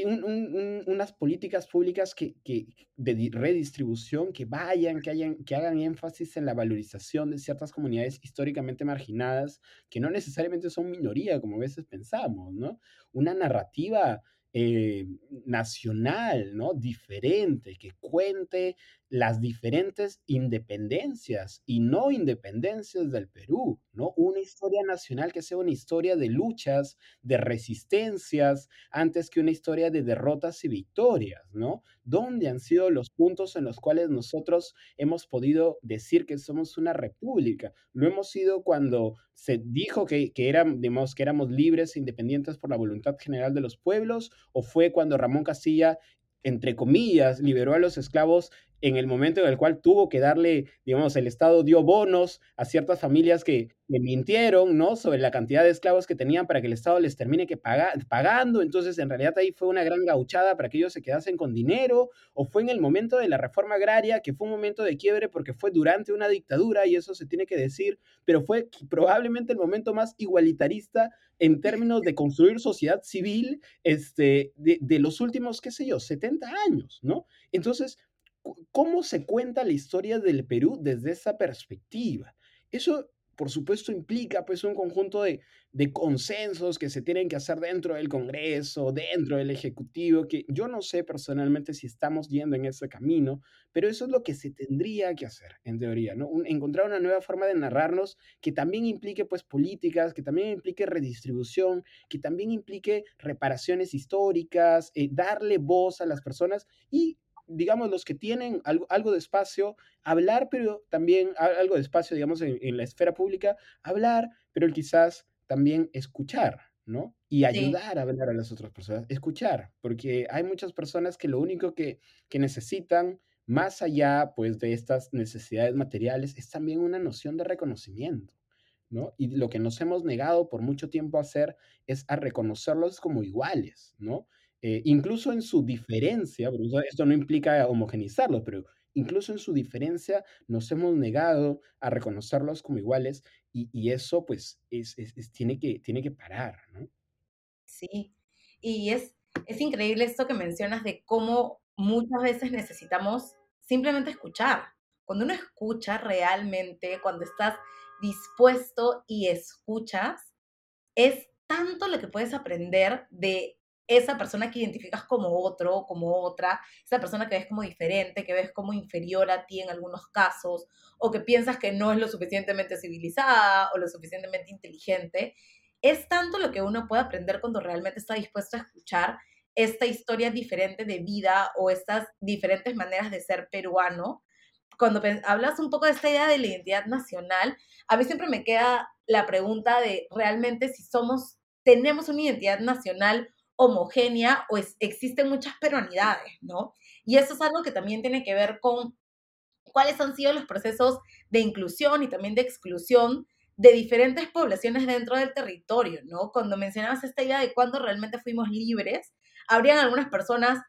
Speaker 2: unas políticas públicas que, de redistribución que vayan, que, hayan, que hagan énfasis en la valorización de ciertas comunidades históricamente marginadas, que no necesariamente son minoría, como a veces pensamos, ¿no? Una narrativa eh, nacional, ¿no? Diferente, que cuente las diferentes independencias y no independencias del Perú, ¿no? Una historia nacional que sea una historia de luchas, de resistencias, antes que una historia de derrotas y victorias, ¿no? ¿Dónde han sido los puntos en los cuales nosotros hemos podido decir que somos una república? Lo hemos sido cuando se dijo que, que, digamos, que éramos libres e independientes por la voluntad general de los pueblos, o fue cuando Ramón Castilla entre comillas, liberó a los esclavos en el momento en el cual tuvo que darle, digamos, el Estado dio bonos a ciertas familias que, le mintieron, ¿no? Sobre la cantidad de esclavos que tenían para que el Estado les termine que pagando. Entonces, en realidad ahí fue una gran gauchada para que ellos se quedasen con dinero. O fue en el momento de la reforma agraria, que fue un momento de quiebre porque fue durante una dictadura, y eso se tiene que decir, pero fue probablemente el momento más igualitarista en términos de construir sociedad civil este, de, de los últimos, qué sé yo, 70 años, ¿no? Entonces, ¿Cómo se cuenta la historia del Perú desde esa perspectiva? Eso, por supuesto, implica pues un conjunto de, de, consensos que se tienen que hacer dentro del Congreso, dentro del Ejecutivo, que yo no sé personalmente si estamos yendo en ese camino, pero eso es lo que se tendría que hacer, en teoría, ¿no? encontrar una nueva forma de narrarnos que también implique pues políticas, que también implique redistribución, que también implique reparaciones históricas, eh, darle voz a las personas y digamos, los que tienen algo, algo de espacio, hablar, pero también algo de espacio, digamos, en, la esfera pública, hablar, pero quizás también escuchar, ¿no? Y ayudar a hablar a las otras personas, escuchar, porque hay muchas personas que lo único que, que necesitan, más allá, pues, de estas necesidades materiales, es también una noción de reconocimiento. ¿no? Y lo que nos hemos negado por mucho tiempo a hacer es a reconocerlos como iguales, ¿no? Eh, incluso en su diferencia, esto no implica homogenizarlos, pero incluso en su diferencia nos hemos negado a reconocerlos como iguales y, eso pues es, tiene, que, tiene que parar, ¿no?
Speaker 1: Sí, y es, es increíble esto que mencionas de cómo muchas veces necesitamos simplemente escuchar. Cuando uno escucha realmente, cuando estás dispuesto y escuchas, es tanto lo que puedes aprender de esa persona que identificas como otro, como otra, esa persona que ves como diferente, que ves como inferior a ti en algunos casos, o que piensas que no es lo suficientemente civilizada o lo suficientemente inteligente, es tanto lo que uno puede aprender cuando realmente está dispuesto a escuchar esta historia diferente de vida o estas diferentes maneras de ser peruano. Cuando hablas un poco de esta idea de la identidad nacional, a mí siempre me queda la pregunta de realmente si somos, tenemos una identidad nacional homogénea o existen muchas peruanidades, ¿no? Y eso es algo que también tiene que ver con cuáles han sido los procesos de inclusión y también de exclusión de diferentes poblaciones dentro del territorio, ¿no? Cuando mencionabas esta idea de cuándo realmente fuimos libres, habrían algunas personas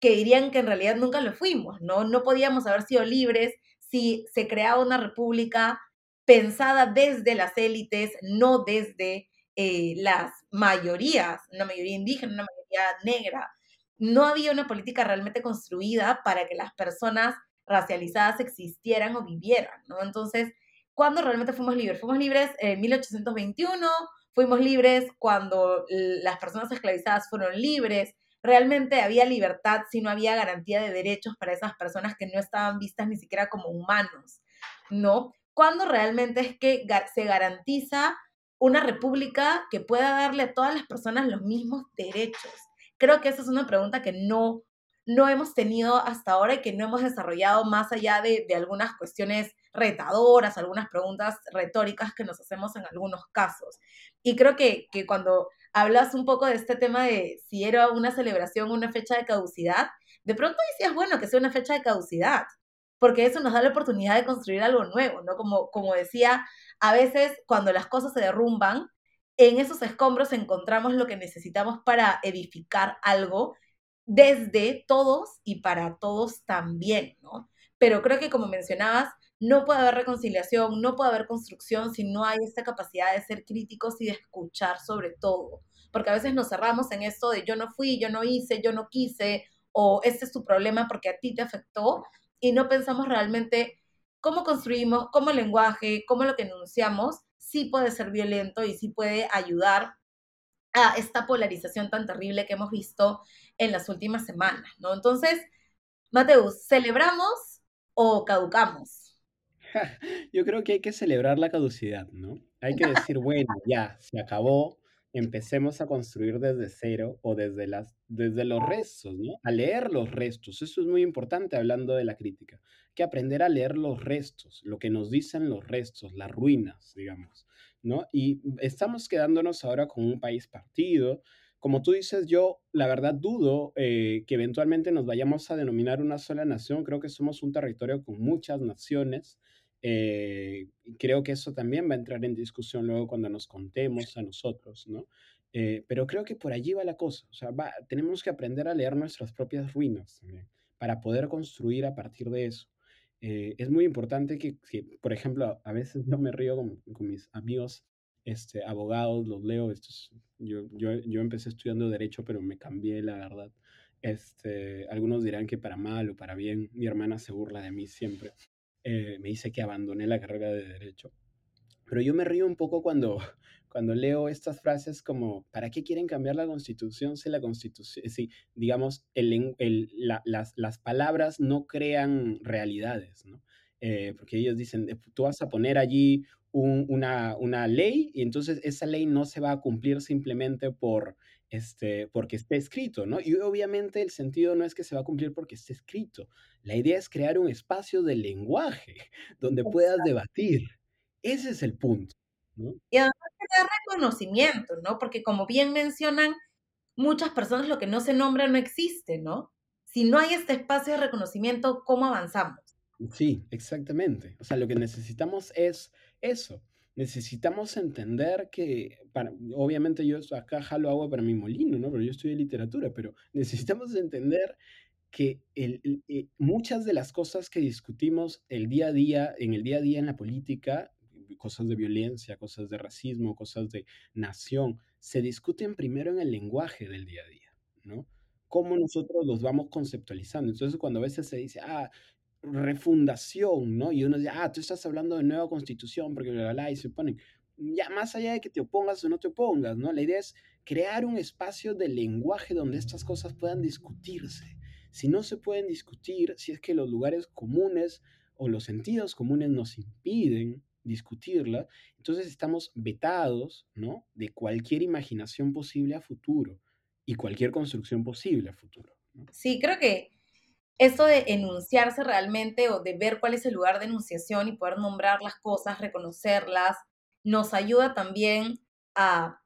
Speaker 1: que dirían que en realidad nunca lo fuimos, ¿no? No podíamos haber sido libres si se creaba una república pensada desde las élites, no desde eh, las mayorías, una mayoría indígena, una mayoría negra. No había una política realmente construida para que las personas racializadas existieran o vivieran, ¿no? Entonces, ¿cuándo realmente fuimos libres? Fuimos libres en 1821, fuimos libres cuando las personas esclavizadas fueron libres, realmente había libertad si no había garantía de derechos para esas personas que no estaban vistas ni siquiera como humanos, ¿no? ¿Cuándo realmente es que se garantiza una república que pueda darle a todas las personas los mismos derechos? Creo que esa es una pregunta que no, no hemos tenido hasta ahora y que no hemos desarrollado más allá de, algunas cuestiones retadoras, algunas preguntas retóricas que nos hacemos en algunos casos. Y creo que, que cuando hablas un poco de este tema de si era una celebración, una fecha de caducidad, de pronto decías, bueno, que sea una fecha de caducidad, porque eso nos da la oportunidad de construir algo nuevo, ¿no? Como, como decía, a veces cuando las cosas se derrumban, en esos escombros encontramos lo que necesitamos para edificar algo desde todos y para todos también, ¿no? Pero creo que como mencionabas, no puede haber reconciliación, no puede haber construcción si no hay esta capacidad de ser críticos y de escuchar sobre todo. Porque a veces nos cerramos en esto de yo no fui, yo no hice, yo no quise, o este es tu problema porque a ti te afectó, y no pensamos realmente cómo construimos, cómo el lenguaje, cómo lo que enunciamos, sí puede ser violento y sí puede ayudar a esta polarización tan terrible que hemos visto en las últimas semanas, ¿no? Entonces, Mateus, celebramos o caducamos? (laughs)
Speaker 2: Yo creo que hay que celebrar la caducidad, ¿no? Hay que decir, (laughs) bueno, ya, se acabó, empecemos a construir desde cero o desde, las, desde los restos, ¿no? A leer los restos. Eso es muy importante hablando de la crítica. Hay que aprender a leer los restos, lo que nos dicen los restos, las ruinas, digamos, ¿no? Y estamos quedándonos ahora con un país partido. Como tú dices, yo la verdad dudo eh, que eventualmente nos vayamos a denominar una sola nación. Creo que somos un territorio con muchas naciones. Eh, creo que eso también va a entrar en discusión luego cuando nos contemos a nosotros, ¿no? Eh, pero creo que por allí va la cosa. O sea, tenemos que aprender a leer nuestras propias ruinas también para poder construir a partir de eso. Eh, es muy importante que, por ejemplo, a veces yo me río con, con mis amigos este, abogados, los leo. Estos, yo, yo, yo empecé estudiando derecho, pero me cambié, la verdad. Este, algunos dirán que para mal o para bien. Mi hermana se burla de mí siempre. Eh, me dice que abandoné la carrera de derecho. Pero yo me río un poco cuando, (laughs) cuando leo estas frases como, ¿para qué quieren cambiar la constitución si la constitución, si, digamos, el, el, las, las, palabras no crean realidades, ¿no? Eh, porque ellos dicen, tú vas a poner allí una, una ley y entonces esa ley no se va a cumplir simplemente por, este, porque esté escrito, ¿no? Y obviamente el sentido no es que se va a cumplir porque esté escrito. La idea es crear un espacio de lenguaje (laughs) donde puedas debatir. Ese es el punto, ¿no?
Speaker 1: Y además crear reconocimiento, ¿no? Porque como bien mencionan, muchas personas lo que no se nombra no existe, ¿no? Si no hay este espacio de reconocimiento, ¿cómo avanzamos?
Speaker 2: Sí, exactamente. O sea, lo que necesitamos es eso, necesitamos entender que, para, obviamente yo acá jalo agua para mi molino, ¿no? Pero yo estudié literatura, pero (laughs) necesitamos entender que eh, muchas de las cosas que discutimos el día a día, en el día a día en la política, cosas de violencia, cosas de racismo, cosas de nación, se discuten primero en el lenguaje del día a día, ¿no? Cómo nosotros los vamos conceptualizando. Entonces, cuando a veces se dice, ah, refundación, ¿no? Y uno dice, ah, tú estás hablando de nueva constitución, porque la, la, y se ponen, ya más allá de que te opongas o no te opongas, ¿no? La idea es crear un espacio de lenguaje donde estas cosas puedan discutirse. Si no se pueden discutir, si es que los lugares comunes o los sentidos comunes nos impiden discutirla, entonces estamos vetados, ¿no? De cualquier imaginación posible a futuro y cualquier construcción posible a futuro.
Speaker 1: Sí, creo que esto de enunciarse realmente o de ver cuál es el lugar de enunciación y poder nombrar las cosas, reconocerlas, nos ayuda también a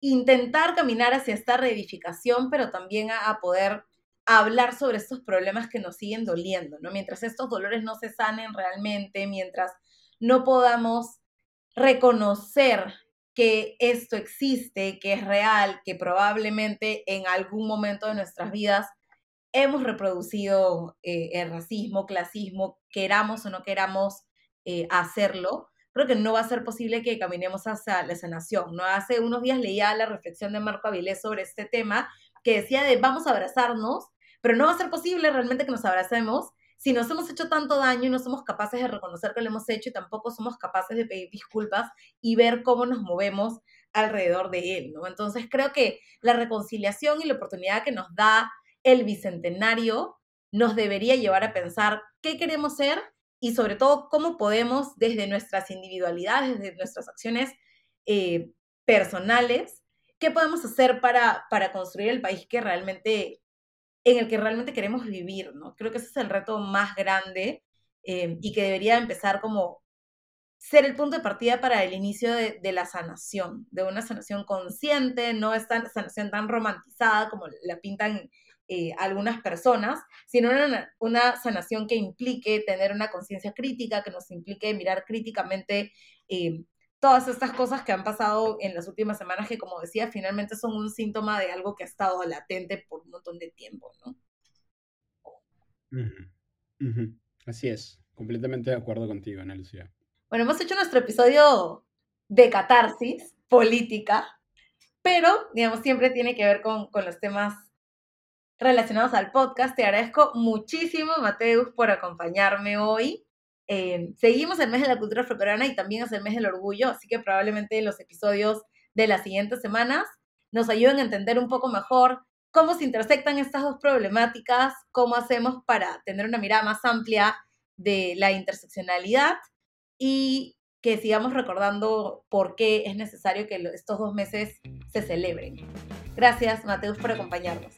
Speaker 1: intentar caminar hacia esta reedificación, pero también a, poder hablar sobre estos problemas que nos siguen doliendo, ¿no? Mientras estos dolores no se sanen realmente, mientras no podamos reconocer que esto existe, que es real, que probablemente en algún momento de nuestras vidas hemos reproducido eh, el racismo, clasismo, queramos o no queramos eh, hacerlo, creo que no va a ser posible que caminemos hacia la sanación. ¿no? Hace unos días leía la reflexión de Marco Avilés sobre este tema, que decía de vamos a abrazarnos, pero no va a ser posible realmente que nos abracemos si nos hemos hecho tanto daño y no somos capaces de reconocer que lo hemos hecho y tampoco somos capaces de pedir disculpas y ver cómo nos movemos alrededor de él, ¿no? Entonces creo que la reconciliación y la oportunidad que nos da el bicentenario nos debería llevar a pensar qué queremos ser y sobre todo cómo podemos desde nuestras individualidades, desde nuestras acciones eh, personales, qué podemos hacer para, para construir el país que realmente, en el que realmente queremos vivir, ¿no? Creo que ese es el reto más grande eh, y que debería empezar como ser el punto de partida para el inicio de, la sanación, de una sanación consciente, no esta sanación tan romantizada como la pintan eh, algunas personas, sino una, sanación que implique tener una conciencia crítica, que nos implique mirar críticamente eh, todas estas cosas que han pasado en las últimas semanas, que como decía, finalmente son un síntoma de algo que ha estado latente por un montón de tiempo, ¿no?
Speaker 2: Así es, completamente de acuerdo contigo, Ana Lucía.
Speaker 1: Bueno, hemos hecho nuestro episodio de catarsis política, pero, digamos, siempre tiene que ver con, con los temas relacionados al podcast. Te agradezco muchísimo, Mateus, por acompañarme hoy. Eh, seguimos el mes de la cultura afroperuana y también es el mes del orgullo, así que probablemente los episodios de las siguientes semanas nos ayuden a entender un poco mejor cómo se intersectan estas dos problemáticas, cómo hacemos para tener una mirada más amplia de la interseccionalidad y que sigamos recordando por qué es necesario que estos dos meses se celebren. Gracias, Mateus, por acompañarnos.